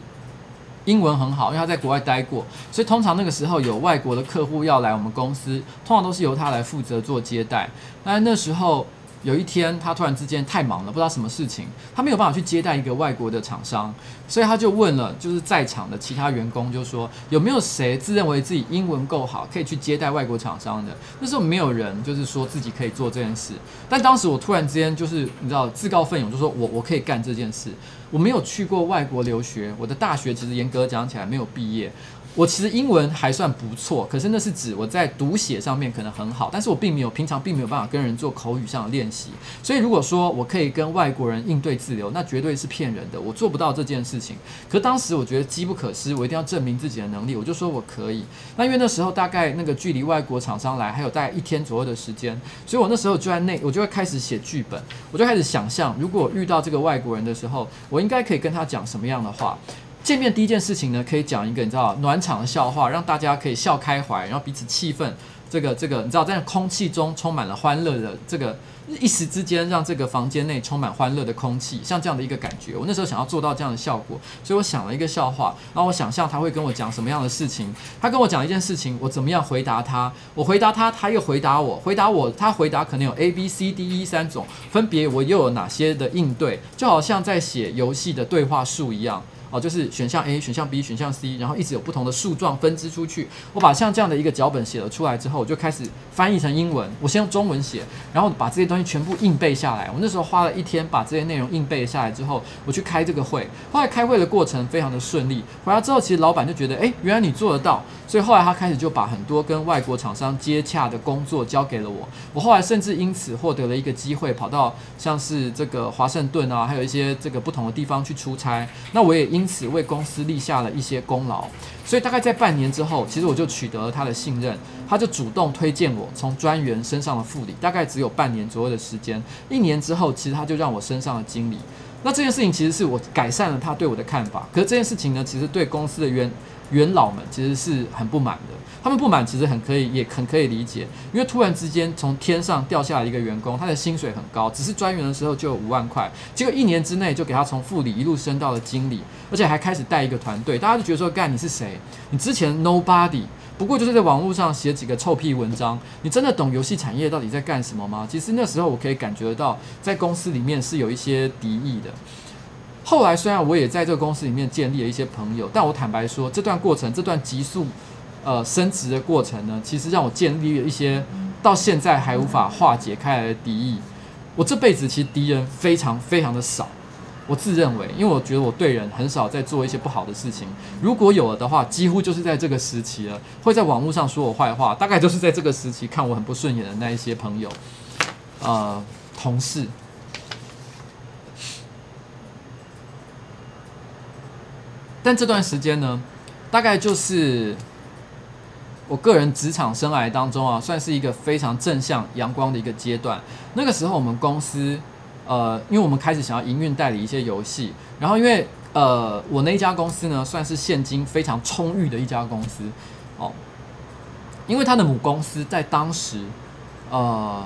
英文很好，因为他在国外待过，所以通常那个时候有外国的客户要来我们公司，通常都是由他来负责做接待。但那时候。有一天，他突然之间太忙了，不知道什么事情，他没有办法去接待一个外国的厂商，所以他就问了，就是在场的其他员工，就说有没有谁自认为自己英文够好，可以去接待外国厂商的？那时候没有人，就是说自己可以做这件事。但当时我突然之间就是你知道自告奋勇，就说我我可以干这件事。我没有去过外国留学，我的大学其实严格讲起来没有毕业。我其实英文还算不错，可是那是指我在读写上面可能很好，但是我并没有平常并没有办法跟人做口语上的练习。所以如果说我可以跟外国人应对自流，那绝对是骗人的，我做不到这件事情。可当时我觉得机不可失，我一定要证明自己的能力，我就说我可以。那因为那时候大概那个距离外国厂商来还有大概一天左右的时间，所以我那时候就在那，我就会开始写剧本，我就开始想象，如果遇到这个外国人的时候，我应该可以跟他讲什么样的话。见面第一件事情呢，可以讲一个你知道暖场的笑话，让大家可以笑开怀，然后彼此气氛，这个这个你知道在空气中充满了欢乐的这个。一时之间，让这个房间内充满欢乐的空气，像这样的一个感觉。我那时候想要做到这样的效果，所以我想了一个笑话，然后我想象他会跟我讲什么样的事情。他跟我讲一件事情，我怎么样回答他？我回答他，他又回答我，回答我，他回答可能有 A、B、C、D、E 三种，分别我又有哪些的应对？就好像在写游戏的对话术一样。哦，就是选项 A、选项 B、选项 C，然后一直有不同的树状分支出去。我把像这样的一个脚本写了出来之后，我就开始翻译成英文。我先用中文写，然后把这些东西全部硬背下来。我那时候花了一天把这些内容硬背下来之后，我去开这个会。后来开会的过程非常的顺利。回来之后，其实老板就觉得，哎，原来你做得到。所以后来他开始就把很多跟外国厂商接洽的工作交给了我。我后来甚至因此获得了一个机会，跑到像是这个华盛顿啊，还有一些这个不同的地方去出差。那我也因因此为公司立下了一些功劳，所以大概在半年之后，其实我就取得了他的信任，他就主动推荐我从专员升上了副理，大概只有半年左右的时间。一年之后，其实他就让我升上了经理。那这件事情其实是我改善了他对我的看法，可是这件事情呢，其实对公司的元元老们其实是很不满的。他们不满其实很可以，也很可以理解，因为突然之间从天上掉下来一个员工，他的薪水很高，只是专员的时候就有五万块，结果一年之内就给他从副理一路升到了经理，而且还开始带一个团队，大家就觉得说，干你是谁？你之前 nobody，不过就是在网络上写几个臭屁文章，你真的懂游戏产业到底在干什么吗？其实那时候我可以感觉得到，在公司里面是有一些敌意的。后来虽然我也在这个公司里面建立了一些朋友，但我坦白说，这段过程，这段急速。呃，升职的过程呢，其实让我建立了一些到现在还无法化解开来的敌意。我这辈子其实敌人非常非常的少，我自认为，因为我觉得我对人很少在做一些不好的事情。如果有了的话，几乎就是在这个时期了，会在网络上说我坏话，大概就是在这个时期看我很不顺眼的那一些朋友，呃，同事。但这段时间呢，大概就是。我个人职场生涯当中啊，算是一个非常正向、阳光的一个阶段。那个时候，我们公司，呃，因为我们开始想要营运代理一些游戏，然后因为呃，我那一家公司呢，算是现金非常充裕的一家公司哦。因为他的母公司在当时，呃，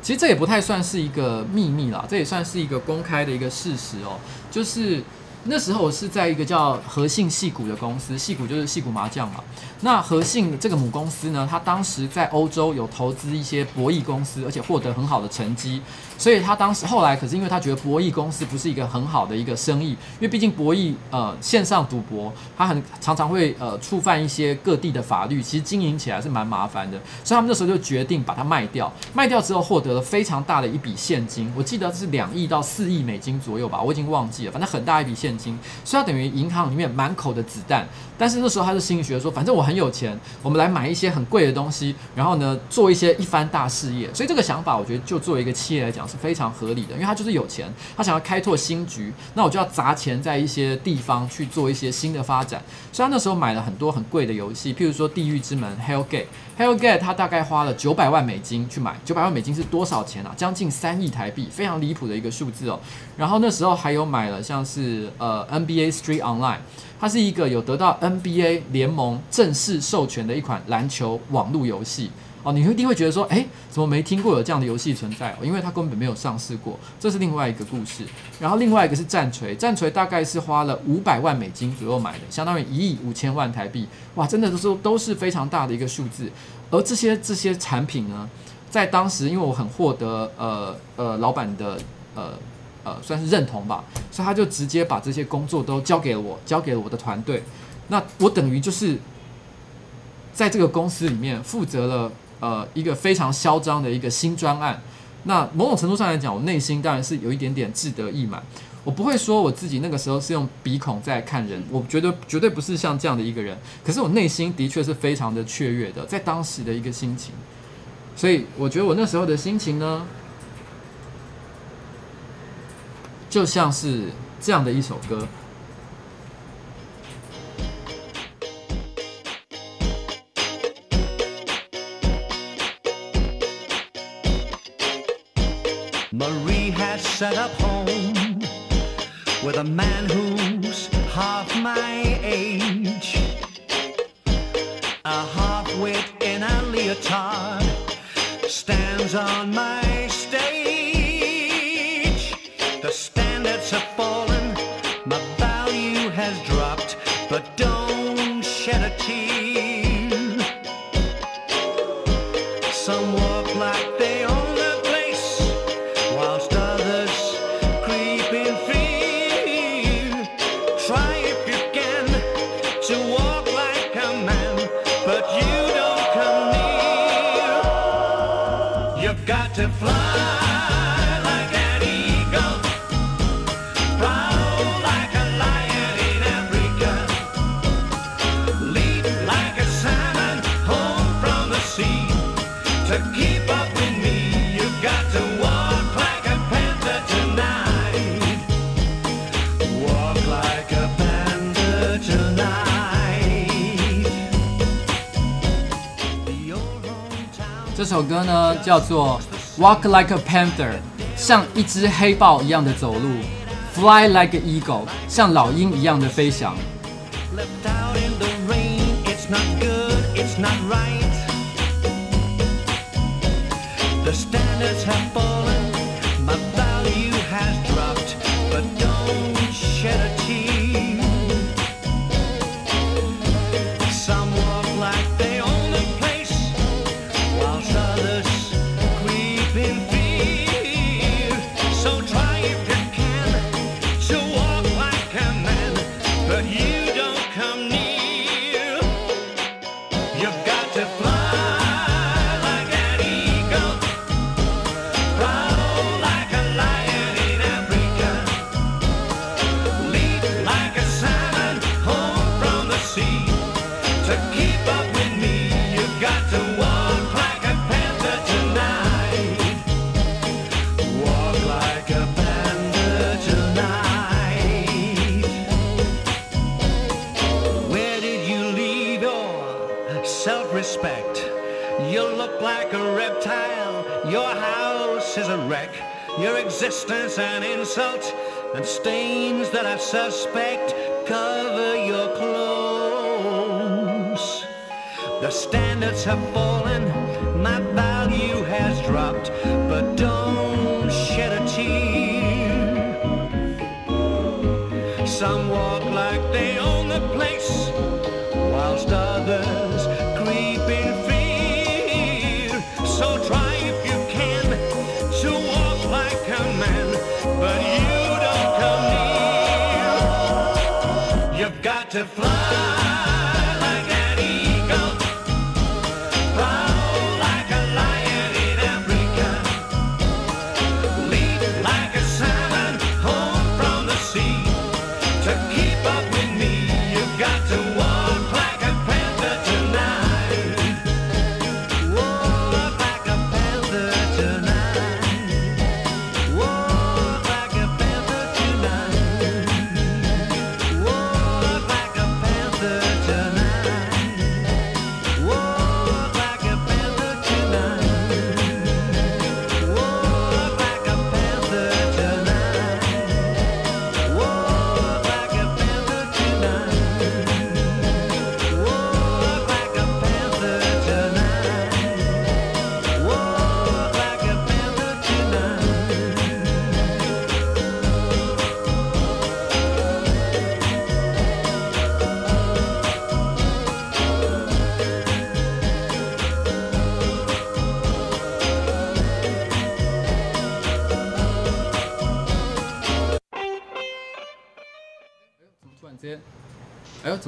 其实这也不太算是一个秘密啦，这也算是一个公开的一个事实哦，就是。那时候我是在一个叫和信戏谷的公司，戏谷就是戏谷麻将嘛。那和信这个母公司呢，它当时在欧洲有投资一些博弈公司，而且获得很好的成绩。所以他当时后来，可是因为他觉得博弈公司不是一个很好的一个生意，因为毕竟博弈呃线上赌博，它很常常会呃触犯一些各地的法律，其实经营起来是蛮麻烦的。所以他们那时候就决定把它卖掉。卖掉之后获得了非常大的一笔现金，我记得是两亿到四亿美金左右吧，我已经忘记了，反正很大一笔现金。所以他等于银行里面满口的子弹。但是那时候他是心里觉得说，反正我很有钱，我们来买一些很贵的东西，然后呢做一些一番大事业。所以这个想法，我觉得就作为一个企业来讲是非常合理的，因为他就是有钱，他想要开拓新局，那我就要砸钱在一些地方去做一些新的发展。所以那时候买了很多很贵的游戏，譬如说《地狱之门》（Hell Gate） hell get 他大概花了九百万美金去买，九百万美金是多少钱啊？将近三亿台币，非常离谱的一个数字哦。然后那时候还有买了像是呃 NBA Street Online。它是一个有得到 NBA 联盟正式授权的一款篮球网络游戏哦，你一定会觉得说，诶，怎么没听过有这样的游戏存在？因为它根本没有上市过，这是另外一个故事。然后另外一个是战锤，战锤大概是花了五百万美金左右买的，相当于一亿五千万台币，哇，真的都是都是非常大的一个数字。而这些这些产品呢，在当时因为我很获得呃呃老板的呃。呃，算是认同吧，所以他就直接把这些工作都交给了我，交给了我的团队。那我等于就是在这个公司里面负责了呃一个非常嚣张的一个新专案。那某种程度上来讲，我内心当然是有一点点志得意满。我不会说我自己那个时候是用鼻孔在看人，我觉得绝对不是像这样的一个人。可是我内心的确是非常的雀跃的，在当时的一个心情。所以我觉得我那时候的心情呢，就像是这样的一首歌。Set up home with a man who's half my age, a half-wit in a leotard stands on my stage. The standards have fallen, my value has dropped, but don't shed a tear. 这首歌呢叫做《Walk Like a Panther》，像一只黑豹一样的走路；Fly Like an Eagle，像老鹰一样的飞翔。 Left out in the rain, it's not good, it's not right. The standards have fallen, Suspect to fly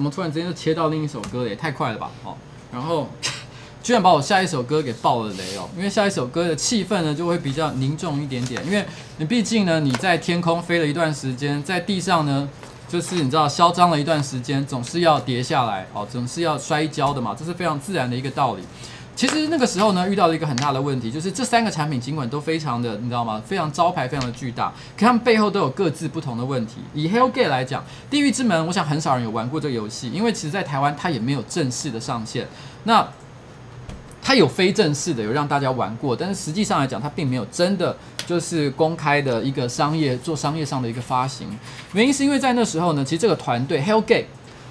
么突然之间就切到另一首歌了？也太快了吧！哦，然后 居然把我下一首歌给爆了雷哦！因为下一首歌的气氛呢就会比较凝重一点点，因为你毕竟呢你在天空飞了一段时间，在地上呢就是你知道嚣张了一段时间，总是要跌下来哦，总是要摔跤的嘛，这是非常自然的一个道理。其实那个时候呢，遇到了一个很大的问题，就是这三个产品尽管都非常的，你知道吗？非常招牌，非常的巨大，可他们背后都有各自不同的问题。以 Hellgate 来讲，《地狱之门》，我想很少人有玩过这个游戏，因为其实在台湾它也没有正式的上线。那它有非正式的，有让大家玩过，但是实际上来讲，它并没有真的就是公开的一个商业做商业上的一个发行。原因是因为在那时候呢，其实这个团队 Hellgate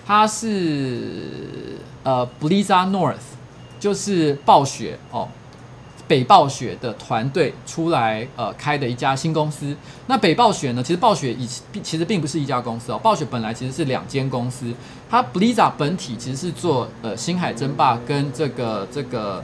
它是呃 Blizzard North。就是暴雪哦，北暴雪的团队出来呃开的一家新公司。那北暴雪呢，其实暴雪以其实并不是一家公司哦，暴雪本来其实是两间公司。它 Blizzard 本体其实是做呃星海争霸跟这个这个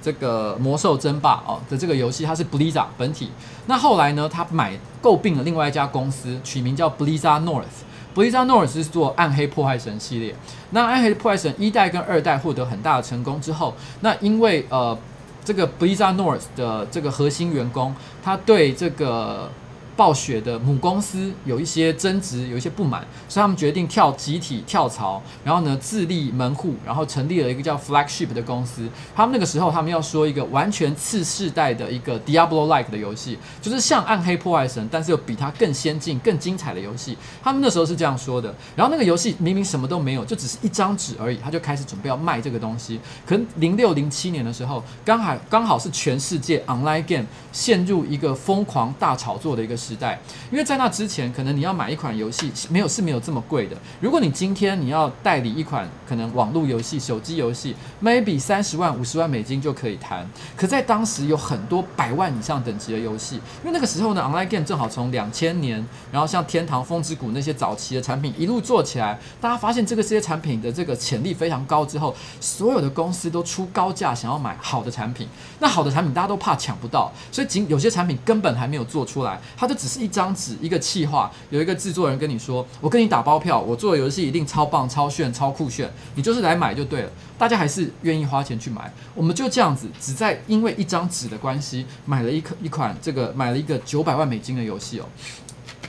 这个魔兽争霸哦的这个游戏，它是 Blizzard 本体。那后来呢，他买购并了另外一家公司，取名叫 Blizzard North。Blizzard North 是做暗黑破坏神系列，那暗黑破坏神一代跟二代获得很大的成功之后，那因为呃这个 Blizzard North 的这个核心员工，他对这个。暴雪的母公司有一些争执，有一些不满，所以他们决定跳集体跳槽，然后呢自立门户，然后成立了一个叫 Flagship 的公司。他们那个时候，他们要说一个完全次世代的一个 Diablo-like 的游戏，就是像暗黑破坏神，但是又比它更先进、更精彩的游戏。他们那时候是这样说的。然后那个游戏明明什么都没有，就只是一张纸而已，他就开始准备要卖这个东西。可能零六零七年的时候，刚好刚好是全世界 Online Game 陷入一个疯狂大炒作的一个。时代，因为在那之前，可能你要买一款游戏，没有是没有这么贵的。如果你今天你要代理一款可能网络游戏、手机游戏，maybe 三十万、五十万美金就可以谈。可在当时有很多百万以上等级的游戏，因为那个时候呢，online game 正好从两千年，然后像天堂、风之谷那些早期的产品一路做起来，大家发现这个这些产品的这个潜力非常高之后，所有的公司都出高价想要买好的产品。那好的产品大家都怕抢不到，所以仅有些产品根本还没有做出来，它就只是一张纸，一个企划，有一个制作人跟你说：“我跟你打包票，我做的游戏一定超棒、超炫、超酷炫，你就是来买就对了。”大家还是愿意花钱去买。我们就这样子，只在因为一张纸的关系，买了一颗一款这个买了一个九百万美金的游戏哦。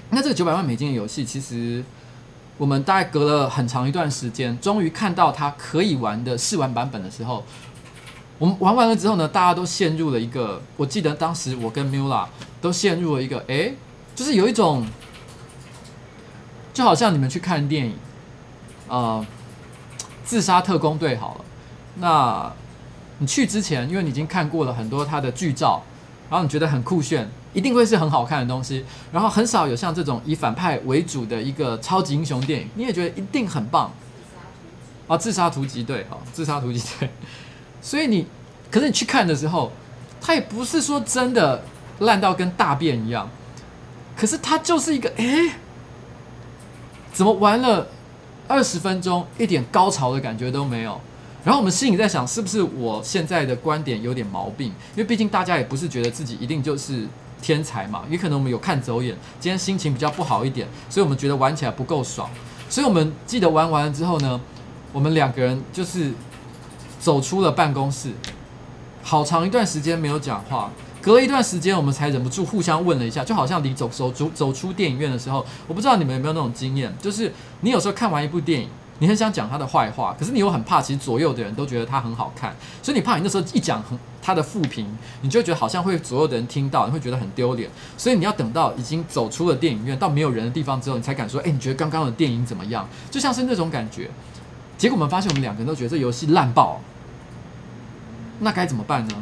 那这个九百万美金的游戏，其实我们大概隔了很长一段时间，终于看到它可以玩的试玩版本的时候。我们玩完了之后呢，大家都陷入了一个，我记得当时我跟 Mula 都陷入了一个，诶，就是有一种，就好像你们去看电影，呃，自杀特工队好了，那你去之前，因为你已经看过了很多它的剧照，然后你觉得很酷炫，一定会是很好看的东西，然后很少有像这种以反派为主的一个超级英雄电影，你也觉得一定很棒，啊，自杀突击队啊，自杀突击队。所以你，可是你去看的时候，它也不是说真的烂到跟大便一样，可是它就是一个，诶，怎么玩了二十分钟，一点高潮的感觉都没有？然后我们心里在想，是不是我现在的观点有点毛病？因为毕竟大家也不是觉得自己一定就是天才嘛，也可能我们有看走眼，今天心情比较不好一点，所以我们觉得玩起来不够爽。所以我们记得玩完了之后呢，我们两个人就是。走出了办公室，好长一段时间没有讲话。隔了一段时间，我们才忍不住互相问了一下，就好像你走走走走出电影院的时候，我不知道你们有没有那种经验，就是你有时候看完一部电影，你很想讲他的坏话，可是你又很怕，其实左右的人都觉得他很好看，所以你怕你那时候一讲很他的负评，你就觉得好像会左右的人听到，你会觉得很丢脸，所以你要等到已经走出了电影院到没有人的地方之后，你才敢说，哎，你觉得刚刚的电影怎么样？就像是那种感觉。结果我们发现，我们两个人都觉得这游戏烂爆。那该怎么办呢？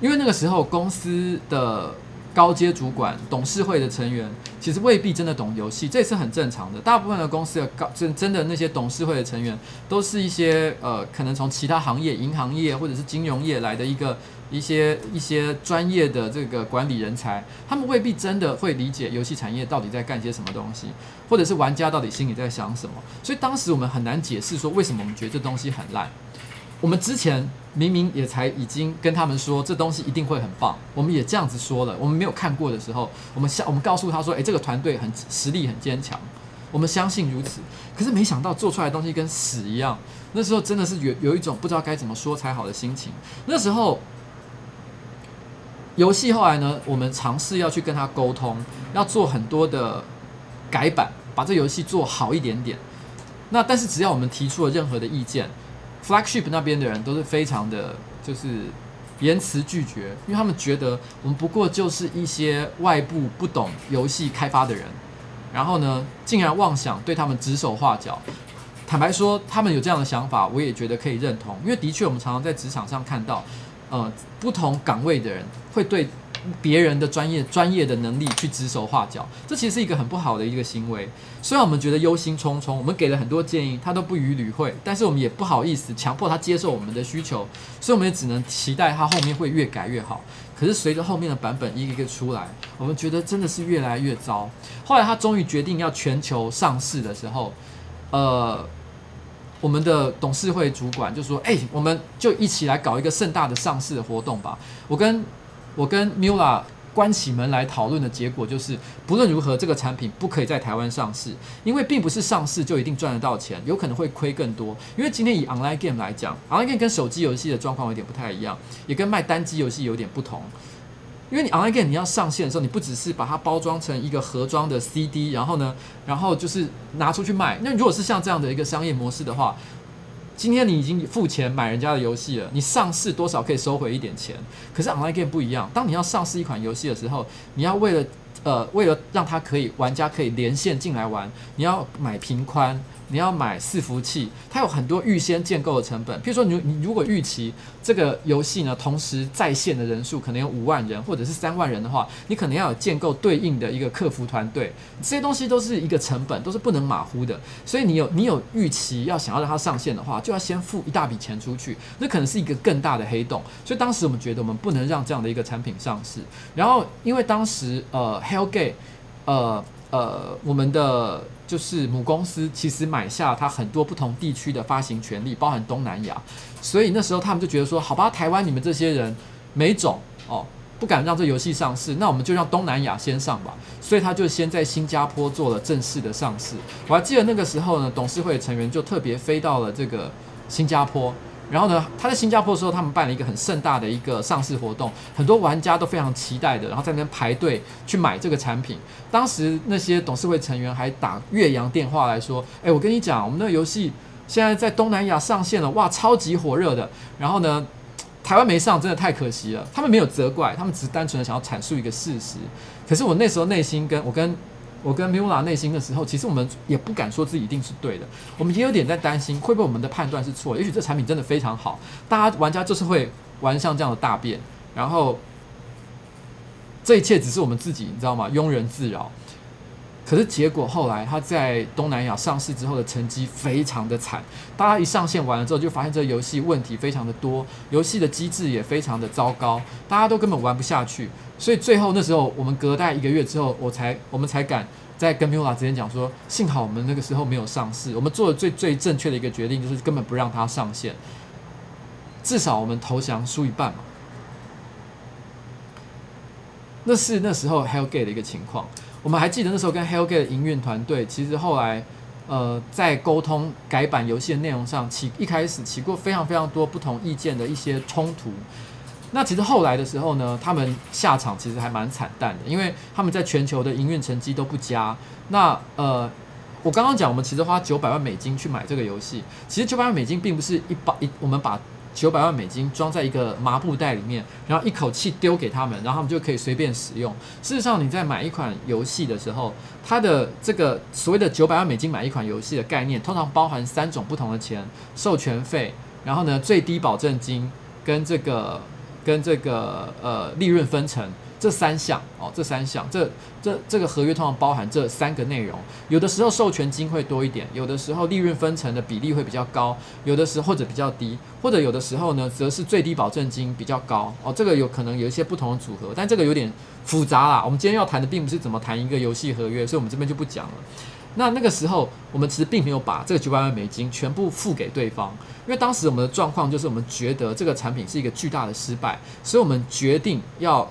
因为那个时候公司的高阶主管、董事会的成员其实未必真的懂游戏，这也是很正常的。大部分的公司的高真真的那些董事会的成员，都是一些呃，可能从其他行业、银行业或者是金融业来的一个一些一些专业的这个管理人才，他们未必真的会理解游戏产业到底在干些什么东西，或者是玩家到底心里在想什么。所以当时我们很难解释说为什么我们觉得这东西很烂。我们之前明明也才已经跟他们说这东西一定会很棒，我们也这样子说了。我们没有看过的时候，我们相我们告诉他说：“诶，这个团队很实力很坚强，我们相信如此。”可是没想到做出来的东西跟屎一样。那时候真的是有有一种不知道该怎么说才好的心情。那时候游戏后来呢，我们尝试要去跟他沟通，要做很多的改版，把这游戏做好一点点。那但是只要我们提出了任何的意见，Flagship 那边的人都是非常的，就是言辞拒绝，因为他们觉得我们不过就是一些外部不懂游戏开发的人，然后呢，竟然妄想对他们指手画脚。坦白说，他们有这样的想法，我也觉得可以认同，因为的确我们常常在职场上看到，呃，不同岗位的人会对。别人的专业专业的能力去指手画脚，这其实是一个很不好的一个行为。虽然我们觉得忧心忡忡，我们给了很多建议，他都不予理会，但是我们也不好意思强迫他接受我们的需求，所以我们也只能期待他后面会越改越好。可是随着后面的版本一个一个出来，我们觉得真的是越来越糟。后来他终于决定要全球上市的时候，呃，我们的董事会主管就说：“哎，我们就一起来搞一个盛大的上市的活动吧。”我跟我跟 Mula 关起门来讨论的结果就是，不论如何，这个产品不可以在台湾上市，因为并不是上市就一定赚得到钱，有可能会亏更多。因为今天以 online game 来讲，online game 跟手机游戏的状况有点不太一样，也跟卖单机游戏有点不同。因为你 online game 你要上线的时候，你不只是把它包装成一个盒装的 CD，然后呢，然后就是拿出去卖。那如果是像这样的一个商业模式的话，今天你已经付钱买人家的游戏了，你上市多少可以收回一点钱。可是 online game 不一样，当你要上市一款游戏的时候，你要为了呃为了让它可以玩家可以连线进来玩，你要买平宽。你要买伺服器，它有很多预先建构的成本。譬如说你，你你如果预期这个游戏呢，同时在线的人数可能有五万人或者是三万人的话，你可能要有建构对应的一个客服团队，这些东西都是一个成本，都是不能马虎的。所以你有你有预期要想要让它上线的话，就要先付一大笔钱出去，那可能是一个更大的黑洞。所以当时我们觉得我们不能让这样的一个产品上市。然后因为当时呃，Hellgate，呃呃，我们的。就是母公司其实买下它很多不同地区的发行权利，包含东南亚，所以那时候他们就觉得说，好吧，台湾你们这些人没种哦，不敢让这游戏上市，那我们就让东南亚先上吧。所以他就先在新加坡做了正式的上市。我还记得那个时候呢，董事会的成员就特别飞到了这个新加坡。然后呢，他在新加坡的时候，他们办了一个很盛大的一个上市活动，很多玩家都非常期待的，然后在那边排队去买这个产品。当时那些董事会成员还打越洋电话来说：“哎，我跟你讲，我们那个游戏现在在东南亚上线了，哇，超级火热的。”然后呢，台湾没上，真的太可惜了。他们没有责怪，他们只是单纯的想要阐述一个事实。可是我那时候内心跟我跟。我跟 Mila 内心的时候，其实我们也不敢说自己一定是对的，我们也有点在担心，会不会我们的判断是错？也许这产品真的非常好，大家玩家就是会玩像这样的大便，然后这一切只是我们自己，你知道吗？庸人自扰。可是结果后来，他在东南亚上市之后的成绩非常的惨。大家一上线玩了之后，就发现这个游戏问题非常的多，游戏的机制也非常的糟糕，大家都根本玩不下去。所以最后那时候，我们隔代一个月之后，我才我们才敢在跟 Mula 之间讲说，幸好我们那个时候没有上市，我们做的最最正确的一个决定就是根本不让它上线，至少我们投降输一半嘛。那是那时候 Hellgate 的一个情况。我们还记得那时候跟 Hellgate 的营运团队，其实后来，呃，在沟通改版游戏的内容上起一开始起过非常非常多不同意见的一些冲突。那其实后来的时候呢，他们下场其实还蛮惨淡的，因为他们在全球的营运成绩都不佳。那呃，我刚刚讲，我们其实花九百万美金去买这个游戏，其实九百万美金并不是一把一，我们把。九百万美金装在一个麻布袋里面，然后一口气丢给他们，然后他们就可以随便使用。事实上，你在买一款游戏的时候，它的这个所谓的九百万美金买一款游戏的概念，通常包含三种不同的钱：授权费，然后呢最低保证金，跟这个跟这个呃利润分成。这三项哦，这三项，这这这个合约通常包含这三个内容。有的时候授权金会多一点，有的时候利润分成的比例会比较高，有的时候或者比较低，或者有的时候呢，则是最低保证金比较高哦。这个有可能有一些不同的组合，但这个有点复杂啦。我们今天要谈的并不是怎么谈一个游戏合约，所以我们这边就不讲了。那那个时候，我们其实并没有把这个九百万美金全部付给对方，因为当时我们的状况就是我们觉得这个产品是一个巨大的失败，所以我们决定要。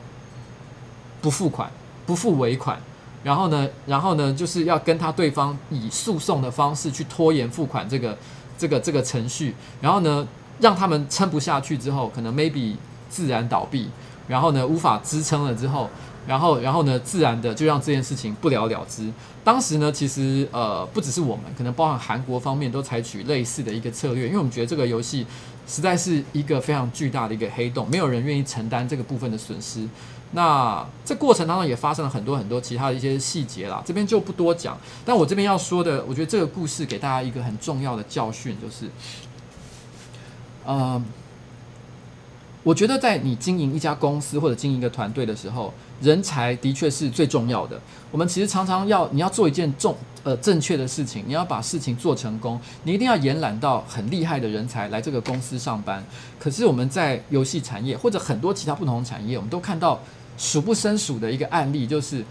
不付款，不付尾款，然后呢，然后呢，就是要跟他对方以诉讼的方式去拖延付款这个这个这个程序，然后呢，让他们撑不下去之后，可能 maybe 自然倒闭，然后呢，无法支撑了之后，然后然后呢，自然的就让这件事情不了了之。当时呢，其实呃，不只是我们，可能包含韩国方面都采取类似的一个策略，因为我们觉得这个游戏实在是一个非常巨大的一个黑洞，没有人愿意承担这个部分的损失。那这过程当中也发生了很多很多其他的一些细节啦，这边就不多讲。但我这边要说的，我觉得这个故事给大家一个很重要的教训，就是，呃，我觉得在你经营一家公司或者经营一个团队的时候，人才的确是最重要的。我们其实常常要你要做一件重呃正确的事情，你要把事情做成功，你一定要延揽到很厉害的人才来这个公司上班。可是我们在游戏产业或者很多其他不同的产业，我们都看到。数不胜数的一个案例，就是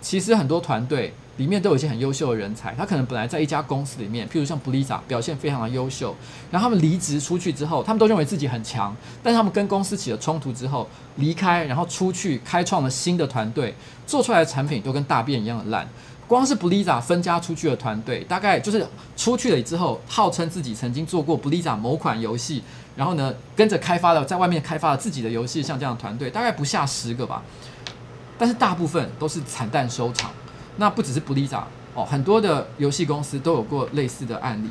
其实很多团队里面都有一些很优秀的人才，他可能本来在一家公司里面，譬如像 Blizzard 表现非常的优秀，然后他们离职出去之后，他们都认为自己很强，但他们跟公司起了冲突之后离开，然后出去开创了新的团队，做出来的产品都跟大便一样的烂。光是 Blizzard 分家出去的团队，大概就是出去了之后，号称自己曾经做过 Blizzard 某款游戏。然后呢，跟着开发了，在外面开发了自己的游戏，像这样的团队大概不下十个吧，但是大部分都是惨淡收场。那不只是 Blizzard 哦，很多的游戏公司都有过类似的案例，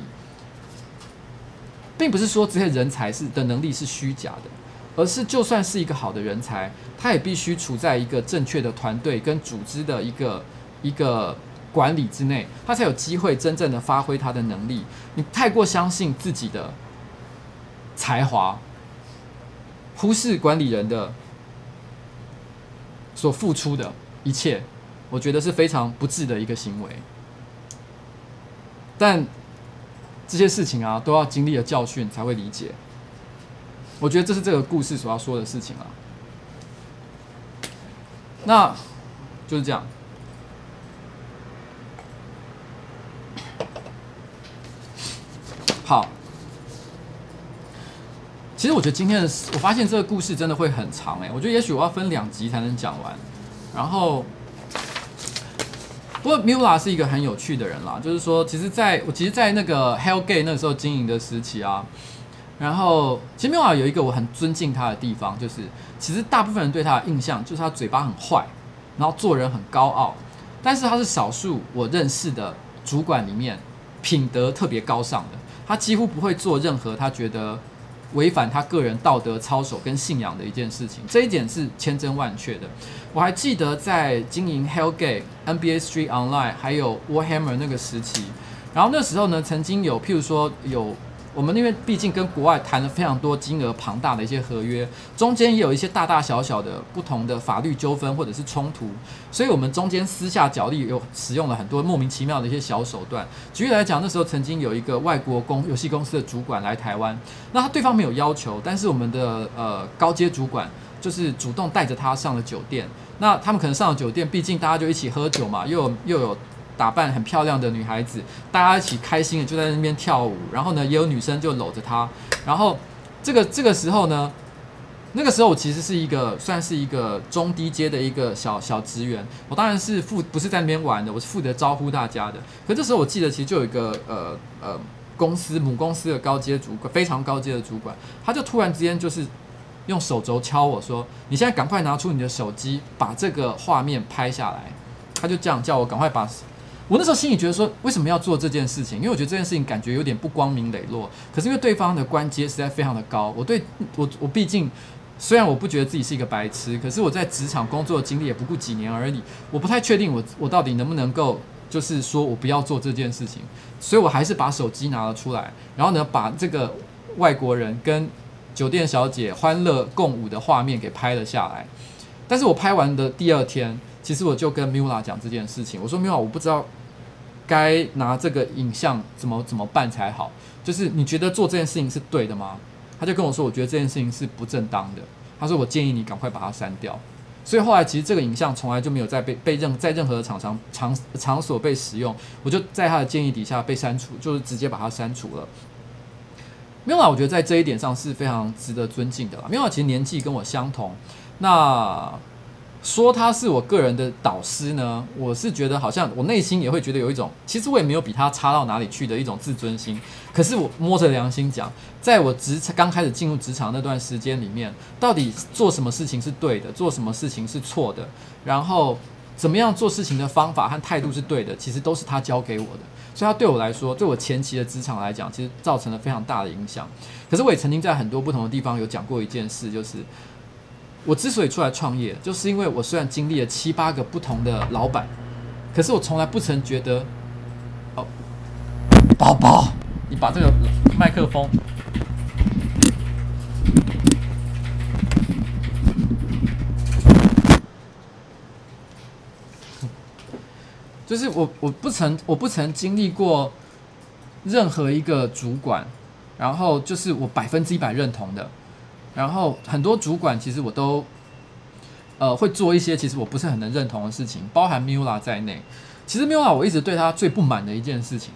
并不是说这些人才是的能力是虚假的，而是就算是一个好的人才，他也必须处在一个正确的团队跟组织的一个一个管理之内，他才有机会真正的发挥他的能力。你太过相信自己的。才华，忽视管理人的所付出的一切，我觉得是非常不智的一个行为。但这些事情啊，都要经历了教训才会理解。我觉得这是这个故事所要说的事情啊。那就是这样。好。其实我觉得今天的，我发现这个故事真的会很长哎，我觉得也许我要分两集才能讲完。然后，不过 Miula 是一个很有趣的人啦，就是说，其实在我其实，在那个 Hellgate 那个时候经营的时期啊，然后其实 Miula 有一个我很尊敬他的地方，就是其实大部分人对他的印象就是他嘴巴很坏，然后做人很高傲，但是他是少数我认识的主管里面品德特别高尚的，他几乎不会做任何他觉得。违反他个人道德操守跟信仰的一件事情，这一点是千真万确的。我还记得在经营 Hellgate、NBA Street Online 还有 Warhammer 那个时期，然后那时候呢，曾经有譬如说有。我们因为毕竟跟国外谈了非常多金额庞大的一些合约，中间也有一些大大小小的不同的法律纠纷或者是冲突，所以我们中间私下角力有使用了很多莫名其妙的一些小手段。举例来讲，那时候曾经有一个外国公游戏公司的主管来台湾，那他对方没有要求，但是我们的呃高阶主管就是主动带着他上了酒店。那他们可能上了酒店，毕竟大家就一起喝酒嘛，又有又有。打扮很漂亮的女孩子，大家一起开心的就在那边跳舞，然后呢，也有女生就搂着她，然后这个这个时候呢，那个时候我其实是一个算是一个中低阶的一个小小职员，我当然是负不是在那边玩的，我是负责招呼大家的。可这时候我记得其实就有一个呃呃公司母公司的高阶主管，非常高阶的主管，他就突然之间就是用手肘敲我说：“你现在赶快拿出你的手机，把这个画面拍下来。”他就这样叫我赶快把。我那时候心里觉得说，为什么要做这件事情？因为我觉得这件事情感觉有点不光明磊落。可是因为对方的官阶实在非常的高，我对我我毕竟虽然我不觉得自己是一个白痴，可是我在职场工作的经历也不过几年而已，我不太确定我我到底能不能够就是说我不要做这件事情，所以我还是把手机拿了出来，然后呢把这个外国人跟酒店小姐欢乐共舞的画面给拍了下来。但是我拍完的第二天，其实我就跟 Miula 讲这件事情，我说 Miula 我不知道。该拿这个影像怎么怎么办才好？就是你觉得做这件事情是对的吗？他就跟我说，我觉得这件事情是不正当的。他说，我建议你赶快把它删掉。所以后来其实这个影像从来就没有再被被任在任何的场场场场所被使用。我就在他的建议底下被删除，就是直接把它删除了。Miula 我觉得在这一点上是非常值得尊敬的啦。Miula 其实年纪跟我相同，那说他是我个人的导师呢，我是觉得好像我内心也会觉得有一种，其实我也没有比他差到哪里去的一种自尊心。可是我摸着良心讲，在我职场刚开始进入职场那段时间里面，到底做什么事情是对的，做什么事情是错的，然后怎么样做事情的方法和态度是对的，其实都是他教给我的。所以他对我来说，对我前期的职场来讲，其实造成了非常大的影响。可是我也曾经在很多不同的地方有讲过一件事，就是。我之所以出来创业，就是因为我虽然经历了七八个不同的老板，可是我从来不曾觉得，哦，宝宝，你把这个麦克风，就是我我不曾我不曾经历过任何一个主管，然后就是我百分之一百认同的。然后很多主管其实我都，呃，会做一些其实我不是很能认同的事情，包含 Mula 在内。其实 Mula 我一直对他最不满的一件事情，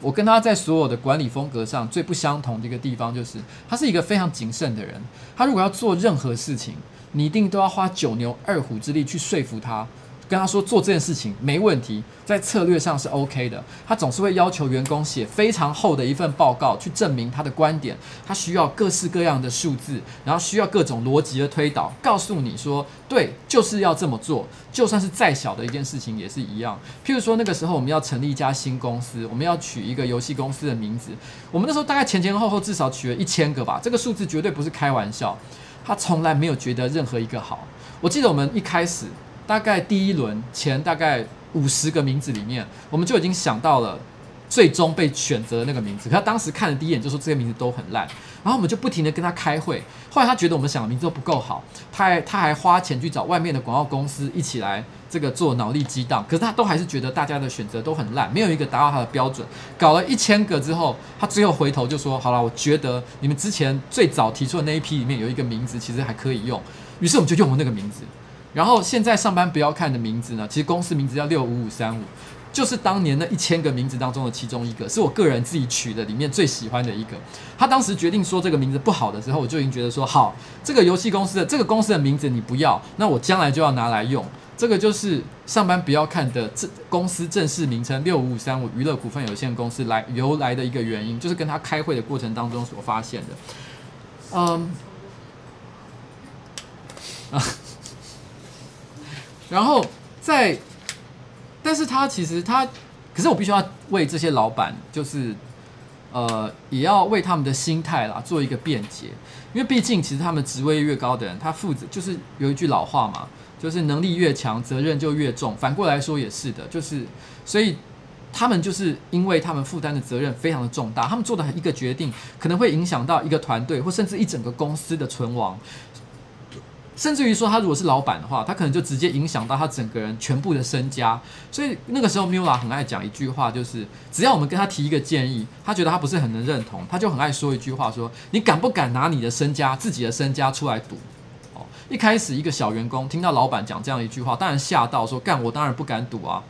我跟他在所有的管理风格上最不相同的一个地方，就是他是一个非常谨慎的人。他如果要做任何事情，你一定都要花九牛二虎之力去说服他。跟他说做这件事情没问题，在策略上是 OK 的。他总是会要求员工写非常厚的一份报告，去证明他的观点。他需要各式各样的数字，然后需要各种逻辑的推导，告诉你说对，就是要这么做。就算是再小的一件事情也是一样。譬如说那个时候我们要成立一家新公司，我们要取一个游戏公司的名字。我们那时候大概前前后后至少取了一千个吧，这个数字绝对不是开玩笑。他从来没有觉得任何一个好。我记得我们一开始。大概第一轮前大概五十个名字里面，我们就已经想到了最终被选择的那个名字。可他当时看了第一眼就说这些名字都很烂，然后我们就不停的跟他开会。后来他觉得我们想的名字都不够好，他还他还花钱去找外面的广告公司一起来这个做脑力激荡。可是他都还是觉得大家的选择都很烂，没有一个达到他的标准。搞了一千个之后，他最后回头就说：“好了，我觉得你们之前最早提出的那一批里面有一个名字其实还可以用。”于是我们就用了那个名字。然后现在上班不要看的名字呢，其实公司名字叫六五五三五，就是当年那一千个名字当中的其中一个，是我个人自己取的里面最喜欢的一个。他当时决定说这个名字不好的时候，我就已经觉得说好，这个游戏公司的这个公司的名字你不要，那我将来就要拿来用。这个就是上班不要看的这公司正式名称六五五三五娱乐股份有限公司来由来的一个原因，就是跟他开会的过程当中所发现的。嗯，啊。然后在，但是他其实他，可是我必须要为这些老板，就是，呃，也要为他们的心态啦做一个辩解，因为毕竟其实他们职位越高的人，他负责就是有一句老话嘛，就是能力越强，责任就越重。反过来说也是的，就是所以他们就是因为他们负担的责任非常的重大，他们做的一个决定可能会影响到一个团队或甚至一整个公司的存亡。甚至于说，他如果是老板的话，他可能就直接影响到他整个人全部的身家。所以那个时候，Mula 很爱讲一句话，就是只要我们跟他提一个建议，他觉得他不是很能认同，他就很爱说一句话，说你敢不敢拿你的身家、自己的身家出来赌？哦，一开始一个小员工听到老板讲这样一句话，当然吓到说，干，我当然不敢赌啊。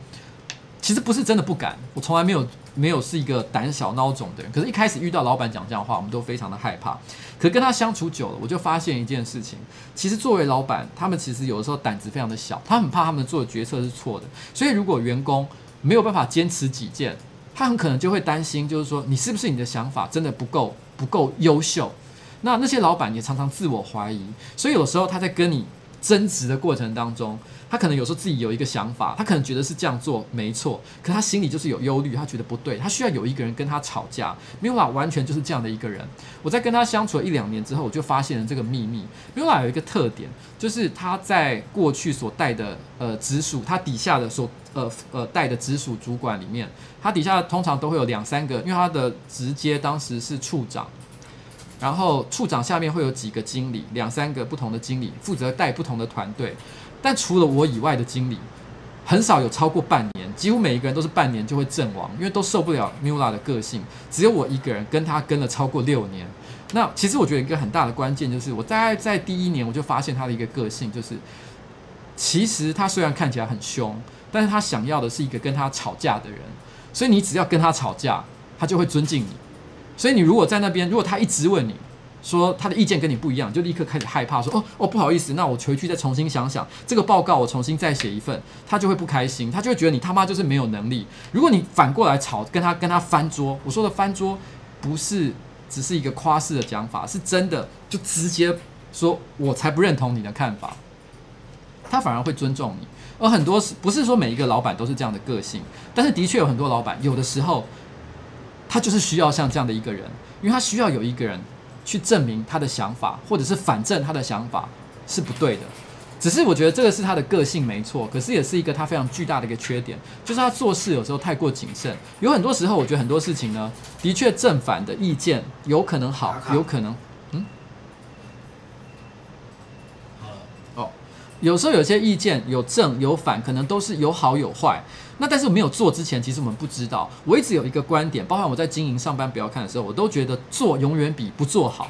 其实不是真的不敢，我从来没有。没有是一个胆小孬种的人，可是，一开始遇到老板讲这样的话，我们都非常的害怕。可跟他相处久了，我就发现一件事情：其实作为老板，他们其实有的时候胆子非常的小，他很怕他们做的决策是错的。所以，如果员工没有办法坚持己见，他很可能就会担心，就是说，你是不是你的想法真的不够不够优秀？那那些老板也常常自我怀疑，所以有时候他在跟你争执的过程当中。他可能有时候自己有一个想法，他可能觉得是这样做没错，可他心里就是有忧虑，他觉得不对，他需要有一个人跟他吵架。Mula 完全就是这样的一个人。我在跟他相处了一两年之后，我就发现了这个秘密。Mula 有一个特点，就是他在过去所带的呃直属，他底下的所呃呃带的直属主管里面，他底下通常都会有两三个，因为他的直接当时是处长，然后处长下面会有几个经理，两三个不同的经理负责带不同的团队。但除了我以外的经理，很少有超过半年，几乎每一个人都是半年就会阵亡，因为都受不了 Mula 的个性。只有我一个人跟他跟了超过六年。那其实我觉得一个很大的关键就是，我大概在第一年我就发现他的一个个性，就是其实他虽然看起来很凶，但是他想要的是一个跟他吵架的人。所以你只要跟他吵架，他就会尊敬你。所以你如果在那边，如果他一直问你，说他的意见跟你不一样，就立刻开始害怕说，哦哦不好意思，那我回去再重新想想这个报告，我重新再写一份，他就会不开心，他就会觉得你他妈就是没有能力。如果你反过来吵，跟他跟他翻桌，我说的翻桌不是只是一个夸饰的讲法，是真的就直接说，我才不认同你的看法，他反而会尊重你。而很多不是说每一个老板都是这样的个性，但是的确有很多老板有的时候他就是需要像这样的一个人，因为他需要有一个人。去证明他的想法，或者是反证他的想法是不对的。只是我觉得这个是他的个性没错，可是也是一个他非常巨大的一个缺点，就是他做事有时候太过谨慎。有很多时候，我觉得很多事情呢，的确正反的意见有可能好，有可能，嗯，哦，有时候有些意见有正有反，可能都是有好有坏。那但是我没有做之前，其实我们不知道。我一直有一个观点，包含我在经营上班不要看的时候，我都觉得做永远比不做好。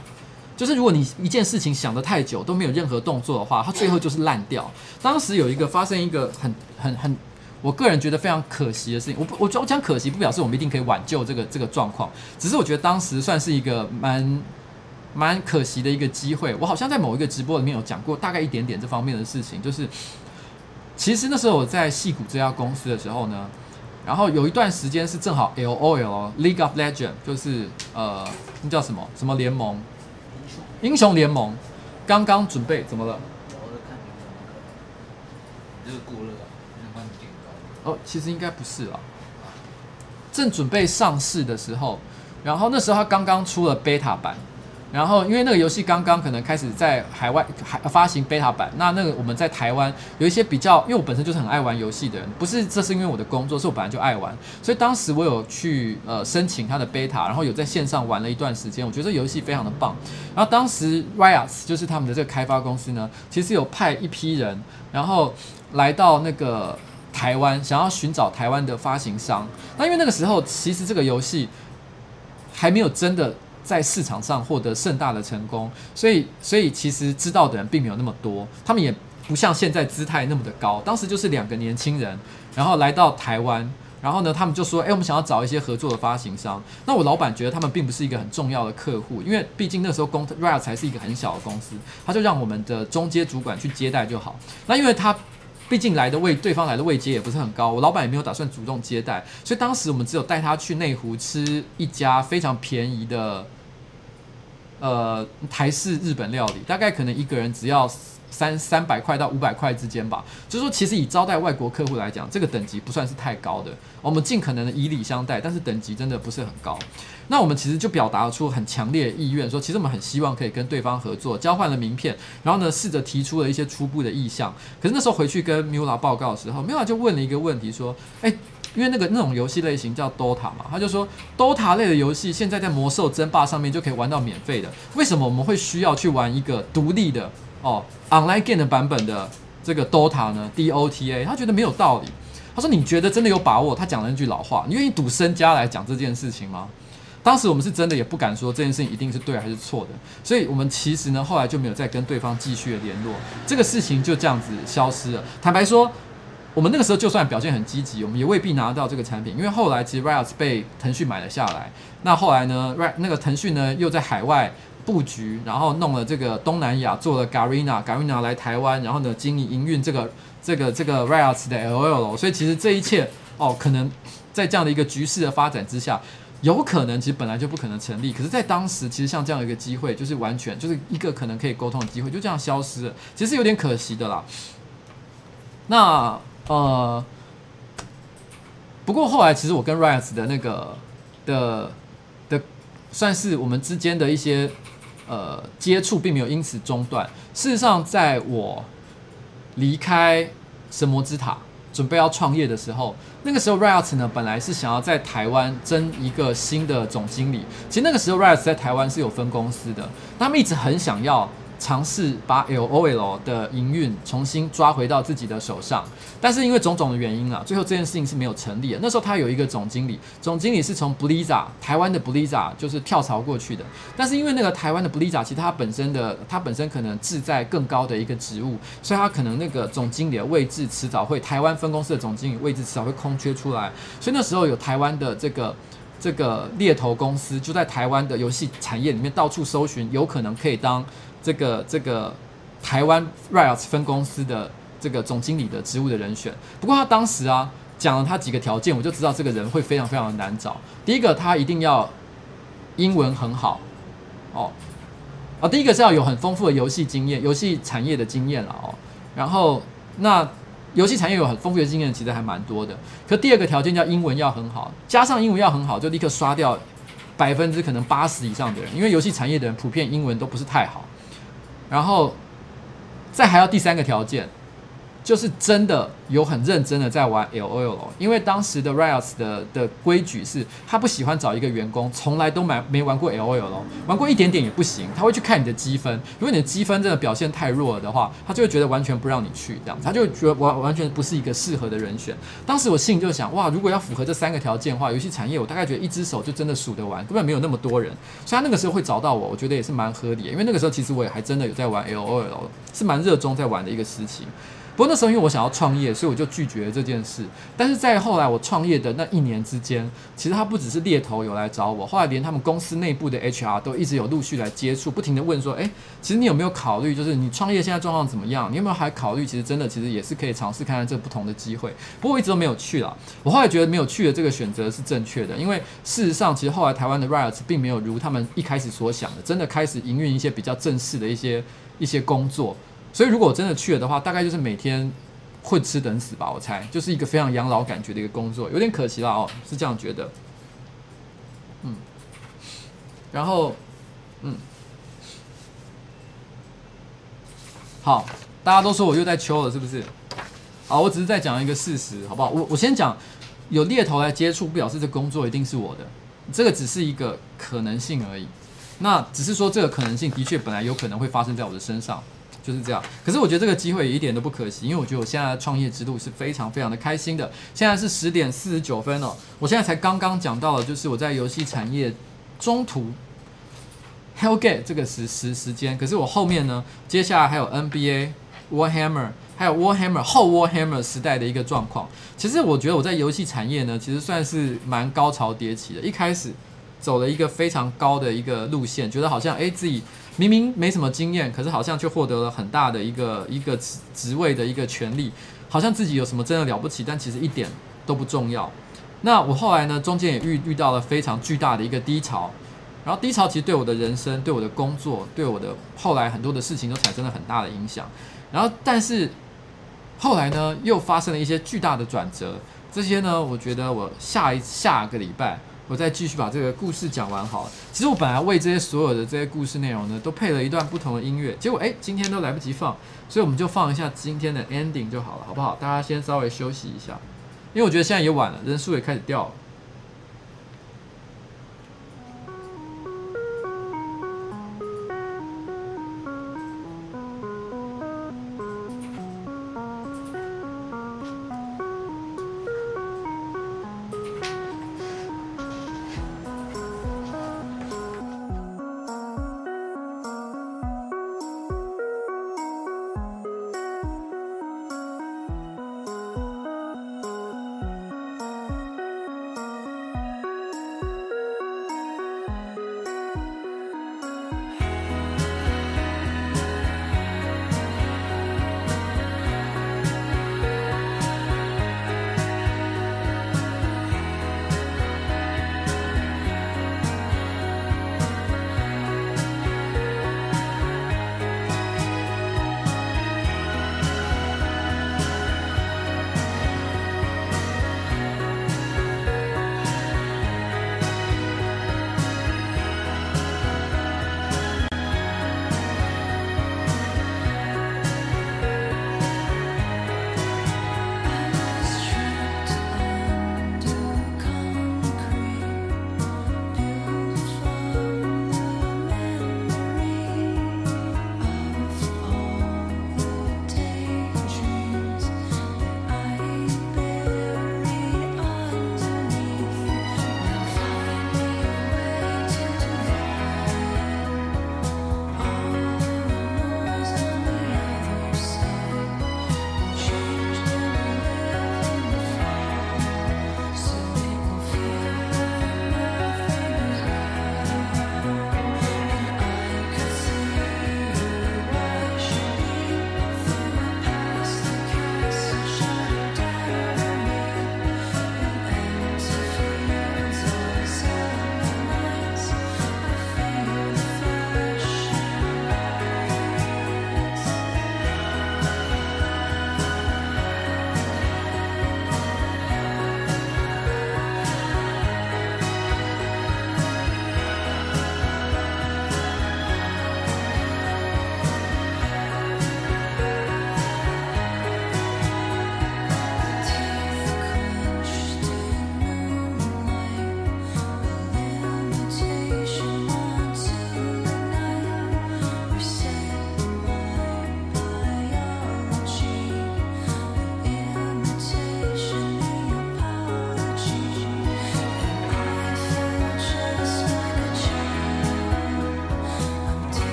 就是如果你一件事情想得太久都没有任何动作的话，它最后就是烂掉。当时有一个发生一个很很很，我个人觉得非常可惜的事情。我我我讲可惜不表示我们一定可以挽救这个这个状况，只是我觉得当时算是一个蛮蛮可惜的一个机会。我好像在某一个直播里面有讲过大概一点点这方面的事情，就是。其实那时候我在戏谷这家公司的时候呢，然后有一段时间是正好 LOL League of Legends 就是呃那叫什么什么联盟，英雄联盟刚刚准备怎么了？热过热，想帮你点高。哦，其实应该不是啦，正准备上市的时候，然后那时候他刚刚出了 beta 版。然后，因为那个游戏刚刚可能开始在海外海发行 beta 版，那那个我们在台湾有一些比较，因为我本身就是很爱玩游戏的人，不是这是因为我的工作，是我本来就爱玩，所以当时我有去呃申请他的 beta，然后有在线上玩了一段时间，我觉得这游戏非常的棒。然后当时 Riot 就是他们的这个开发公司呢，其实有派一批人，然后来到那个台湾，想要寻找台湾的发行商。那因为那个时候其实这个游戏还没有真的。在市场上获得盛大的成功，所以所以其实知道的人并没有那么多，他们也不像现在姿态那么的高。当时就是两个年轻人，然后来到台湾，然后呢，他们就说：“哎，我们想要找一些合作的发行商。”那我老板觉得他们并不是一个很重要的客户，因为毕竟那时候公 Riot 才是一个很小的公司，他就让我们的中阶主管去接待就好。那因为他。毕竟来的位对方来的位阶也不是很高，我老板也没有打算主动接待，所以当时我们只有带他去内湖吃一家非常便宜的，呃，台式日本料理，大概可能一个人只要三三百块到五百块之间吧。就是说，其实以招待外国客户来讲，这个等级不算是太高的，我们尽可能的以礼相待，但是等级真的不是很高。那我们其实就表达出很强烈的意愿，说其实我们很希望可以跟对方合作，交换了名片，然后呢，试着提出了一些初步的意向。可是那时候回去跟 Mula 报告的时候，Mula 就问了一个问题，说：“诶，因为那个那种游戏类型叫 Dota 嘛，他就说 Dota 类的游戏现在在魔兽争霸上面就可以玩到免费的，为什么我们会需要去玩一个独立的哦 Online Game 的版本的这个 Dota 呢？DOTA，他觉得没有道理。他说：你觉得真的有把握？他讲了一句老话，你愿意赌身家来讲这件事情吗？”当时我们是真的也不敢说这件事情一定是对还是错的，所以我们其实呢后来就没有再跟对方继续联络，这个事情就这样子消失了。坦白说，我们那个时候就算表现很积极，我们也未必拿到这个产品，因为后来其实 Riot 被腾讯买了下来。那后来呢 ri 那个腾讯呢又在海外布局，然后弄了这个东南亚，做了 Garena，Garena 来台湾，然后呢经营营运这个这个这个 Riot 的 LOL，所以其实这一切哦，可能在这样的一个局势的发展之下。有可能，其实本来就不可能成立。可是，在当时，其实像这样一个机会，就是完全就是一个可能可以沟通的机会，就这样消失了。其实有点可惜的啦。那呃，不过后来，其实我跟 Riot 的那个的的，算是我们之间的一些呃接触，并没有因此中断。事实上，在我离开神魔之塔，准备要创业的时候，那个时候 Riot 呢，本来是想要在台湾争一个新的总经理。其实那个时候 Riot 在台湾是有分公司的，他们一直很想要。尝试把 LOL 的营运重新抓回到自己的手上，但是因为种种的原因啊，最后这件事情是没有成立的。那时候他有一个总经理，总经理是从 Blizzard 台湾的 Blizzard 就是跳槽过去的，但是因为那个台湾的 Blizzard 其实他本身的他本身可能志在更高的一个职务，所以他可能那个总经理的位置迟早会台湾分公司的总经理位置迟早会空缺出来，所以那时候有台湾的这个。这个猎头公司就在台湾的游戏产业里面到处搜寻，有可能可以当这个这个台湾 Riot 分公司的这个总经理的职务的人选。不过他当时啊讲了他几个条件，我就知道这个人会非常非常的难找。第一个，他一定要英文很好哦。啊，第一个是要有很丰富的游戏经验，游戏产业的经验了哦。然后，那游戏产业有很丰富的经验，其实还蛮多的。可第二个条件叫英文要很好，加上英文要很好，就立刻刷掉百分之可能八十以上的人，因为游戏产业的人普遍英文都不是太好。然后，再还要第三个条件。就是真的有很认真的在玩 LOL，因为当时的 Riot 的的规矩是，他不喜欢找一个员工从来都没没玩过 LOL，玩过一点点也不行，他会去看你的积分，如果你的积分真的表现太弱了的话，他就会觉得完全不让你去，这样他就觉得完完全不是一个适合的人选。当时我心里就想，哇，如果要符合这三个条件的话，游戏产业我大概觉得一只手就真的数得完，根本没有那么多人，所以他那个时候会找到我，我觉得也是蛮合理，因为那个时候其实我也还真的有在玩 LOL，是蛮热衷在玩的一个事情。不过那时候因为我想要创业，所以我就拒绝了这件事。但是在后来我创业的那一年之间，其实他不只是猎头有来找我，后来连他们公司内部的 HR 都一直有陆续来接触，不停地问说：“诶，其实你有没有考虑，就是你创业现在状况怎么样？你有没有还考虑，其实真的其实也是可以尝试看看这不同的机会。”不过我一直都没有去了。我后来觉得没有去的这个选择是正确的，因为事实上其实后来台湾的 Riot 并没有如他们一开始所想的，真的开始营运一些比较正式的一些一些工作。所以，如果我真的去了的话，大概就是每天混吃等死吧。我猜，就是一个非常养老感觉的一个工作，有点可惜了哦，是这样觉得。嗯，然后，嗯，好，大家都说我又在秋了，是不是？好，我只是在讲一个事实，好不好？我我先讲，有猎头来接触，不表示这工作一定是我的，这个只是一个可能性而已。那只是说，这个可能性的确本来有可能会发生在我的身上。就是这样，可是我觉得这个机会一点都不可惜，因为我觉得我现在的创业之路是非常非常的开心的。现在是十点四十九分哦，我现在才刚刚讲到了，就是我在游戏产业中途 Hellgate 这个时时时间，可是我后面呢，接下来还有 NBA、Warhammer，还有 Warhammer 后 Warhammer 时代的一个状况。其实我觉得我在游戏产业呢，其实算是蛮高潮迭起的。一开始走了一个非常高的一个路线，觉得好像诶自己。明明没什么经验，可是好像却获得了很大的一个一个职职位的一个权利，好像自己有什么真的了不起，但其实一点都不重要。那我后来呢，中间也遇遇到了非常巨大的一个低潮，然后低潮其实对我的人生、对我的工作、对我的后来很多的事情都产生了很大的影响。然后，但是后来呢，又发生了一些巨大的转折。这些呢，我觉得我下一下个礼拜。我再继续把这个故事讲完好了。其实我本来为这些所有的这些故事内容呢，都配了一段不同的音乐，结果诶，今天都来不及放，所以我们就放一下今天的 ending 就好了，好不好？大家先稍微休息一下，因为我觉得现在也晚了，人数也开始掉了。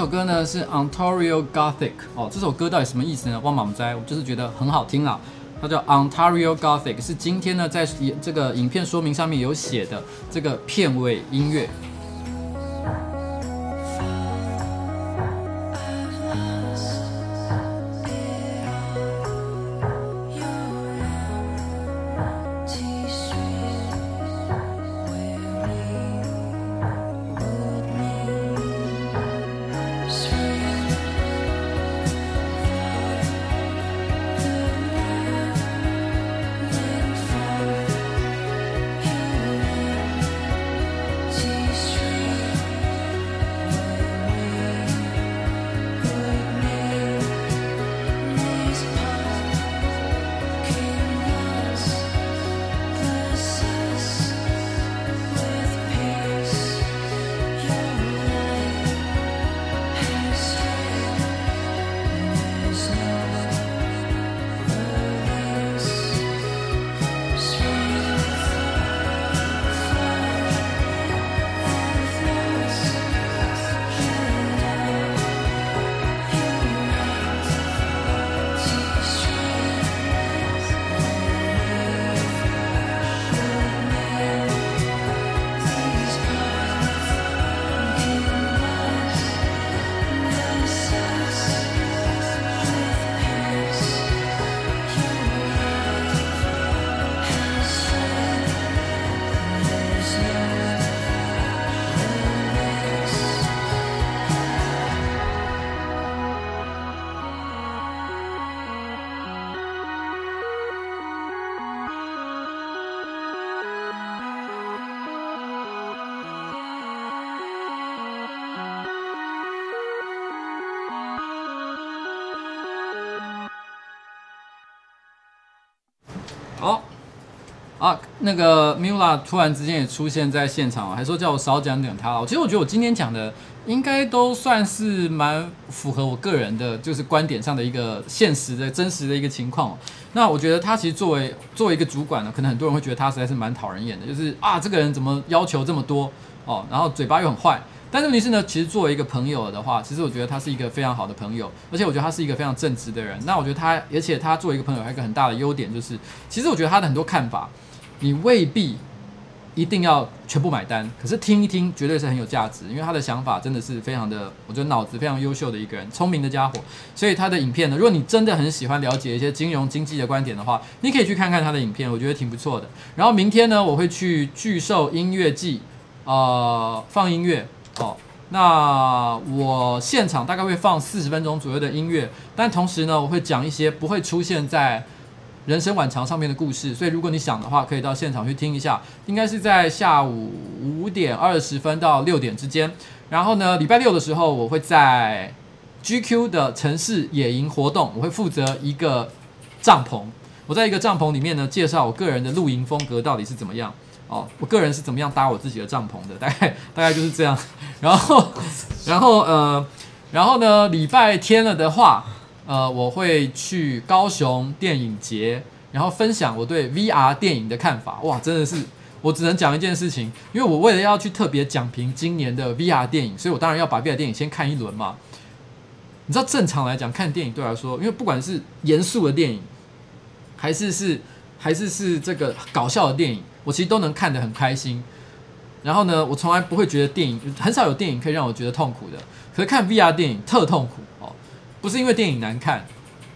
首歌呢是 Ontario Gothic 哦，这首歌到底什么意思呢？汪莽哉，我就是觉得很好听啦。它叫 Ontario Gothic，是今天呢在这个影片说明上面有写的这个片尾音乐。那个 Mula 突然之间也出现在现场，还说叫我少讲点他。其实我觉得我今天讲的应该都算是蛮符合我个人的，就是观点上的一个现实的真实的一个情况。那我觉得他其实作为作为一个主管呢，可能很多人会觉得他实在是蛮讨人厌的，就是啊，这个人怎么要求这么多哦，然后嘴巴又很坏。但是问题是呢，其实作为一个朋友的话，其实我觉得他是一个非常好的朋友，而且我觉得他是一个非常正直的人。那我觉得他，而且他作为一个朋友，还有一个很大的优点就是，其实我觉得他的很多看法，你未必一定要全部买单，可是听一听绝对是很有价值，因为他的想法真的是非常的，我觉得脑子非常优秀的一个人，聪明的家伙。所以他的影片呢，如果你真的很喜欢了解一些金融经济的观点的话，你可以去看看他的影片，我觉得挺不错的。然后明天呢，我会去巨兽音乐季，呃，放音乐。哦，那我现场大概会放四十分钟左右的音乐，但同时呢，我会讲一些不会出现在人生晚长上面的故事，所以如果你想的话，可以到现场去听一下。应该是在下午五点二十分到六点之间。然后呢，礼拜六的时候，我会在 GQ 的城市野营活动，我会负责一个帐篷。我在一个帐篷里面呢，介绍我个人的露营风格到底是怎么样。哦，我个人是怎么样搭我自己的帐篷的，大概大概就是这样。然后，然后呃，然后呢，礼拜天了的话，呃，我会去高雄电影节，然后分享我对 VR 电影的看法。哇，真的是，我只能讲一件事情，因为我为了要去特别讲评今年的 VR 电影，所以我当然要把 VR 电影先看一轮嘛。你知道，正常来讲，看电影对我来说，因为不管是严肃的电影，还是是还是是这个搞笑的电影。我其实都能看得很开心，然后呢，我从来不会觉得电影很少有电影可以让我觉得痛苦的。可是看 VR 电影特痛苦哦，不是因为电影难看，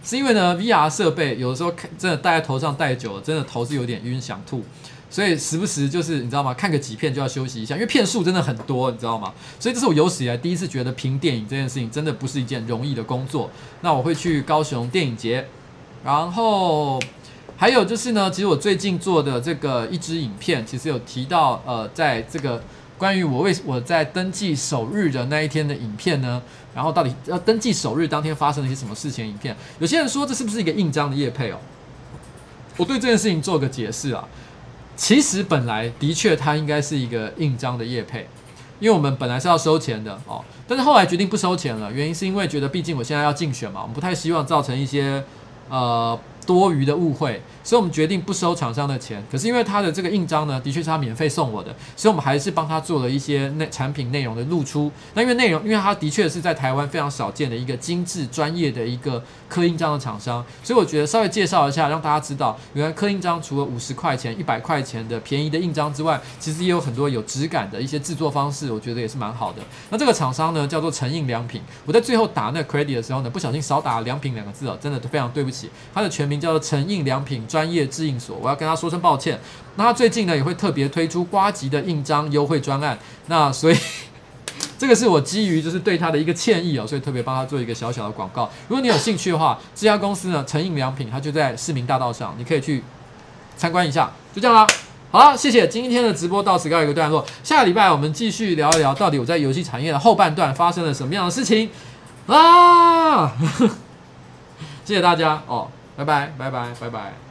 是因为呢 VR 设备有的时候看真的戴在头上戴久了，真的头是有点晕想吐，所以时不时就是你知道吗？看个几片就要休息一下，因为片数真的很多，你知道吗？所以这是我有史以来第一次觉得评电影这件事情真的不是一件容易的工作。那我会去高雄电影节，然后。还有就是呢，其实我最近做的这个一支影片，其实有提到，呃，在这个关于我为我在登记首日的那一天的影片呢，然后到底要登记首日当天发生了一些什么事情？影片，有些人说这是不是一个印章的业配哦？我对这件事情做个解释啊，其实本来的确它应该是一个印章的业配，因为我们本来是要收钱的哦，但是后来决定不收钱了，原因是因为觉得毕竟我现在要竞选嘛，我们不太希望造成一些。呃，多余的误会，所以我们决定不收厂商的钱。可是因为他的这个印章呢，的确是他免费送我的，所以我们还是帮他做了一些内产品内容的露出。那因为内容，因为他的确是在台湾非常少见的一个精致专业的一个刻印章的厂商，所以我觉得稍微介绍一下，让大家知道，原来刻印章除了五十块钱、一百块钱的便宜的印章之外，其实也有很多有质感的一些制作方式，我觉得也是蛮好的。那这个厂商呢，叫做诚印良品。我在最后打那个 credit 的时候呢，不小心少打了良品两个字哦，真的非常对不起。它的全名叫做诚印良品专业制印所，我要跟他说声抱歉。那他最近呢，也会特别推出呱吉的印章优惠专案，那所以 这个是我基于就是对他的一个歉意哦，所以特别帮他做一个小小的广告。如果你有兴趣的话，这家公司呢，诚印良品，它就在市民大道上，你可以去参观一下。就这样啦。好了，谢谢今天的直播到此告一个段落。下个礼拜我们继续聊一聊，到底我在游戏产业的后半段发生了什么样的事情啊！谢谢大家哦，拜拜拜拜拜拜。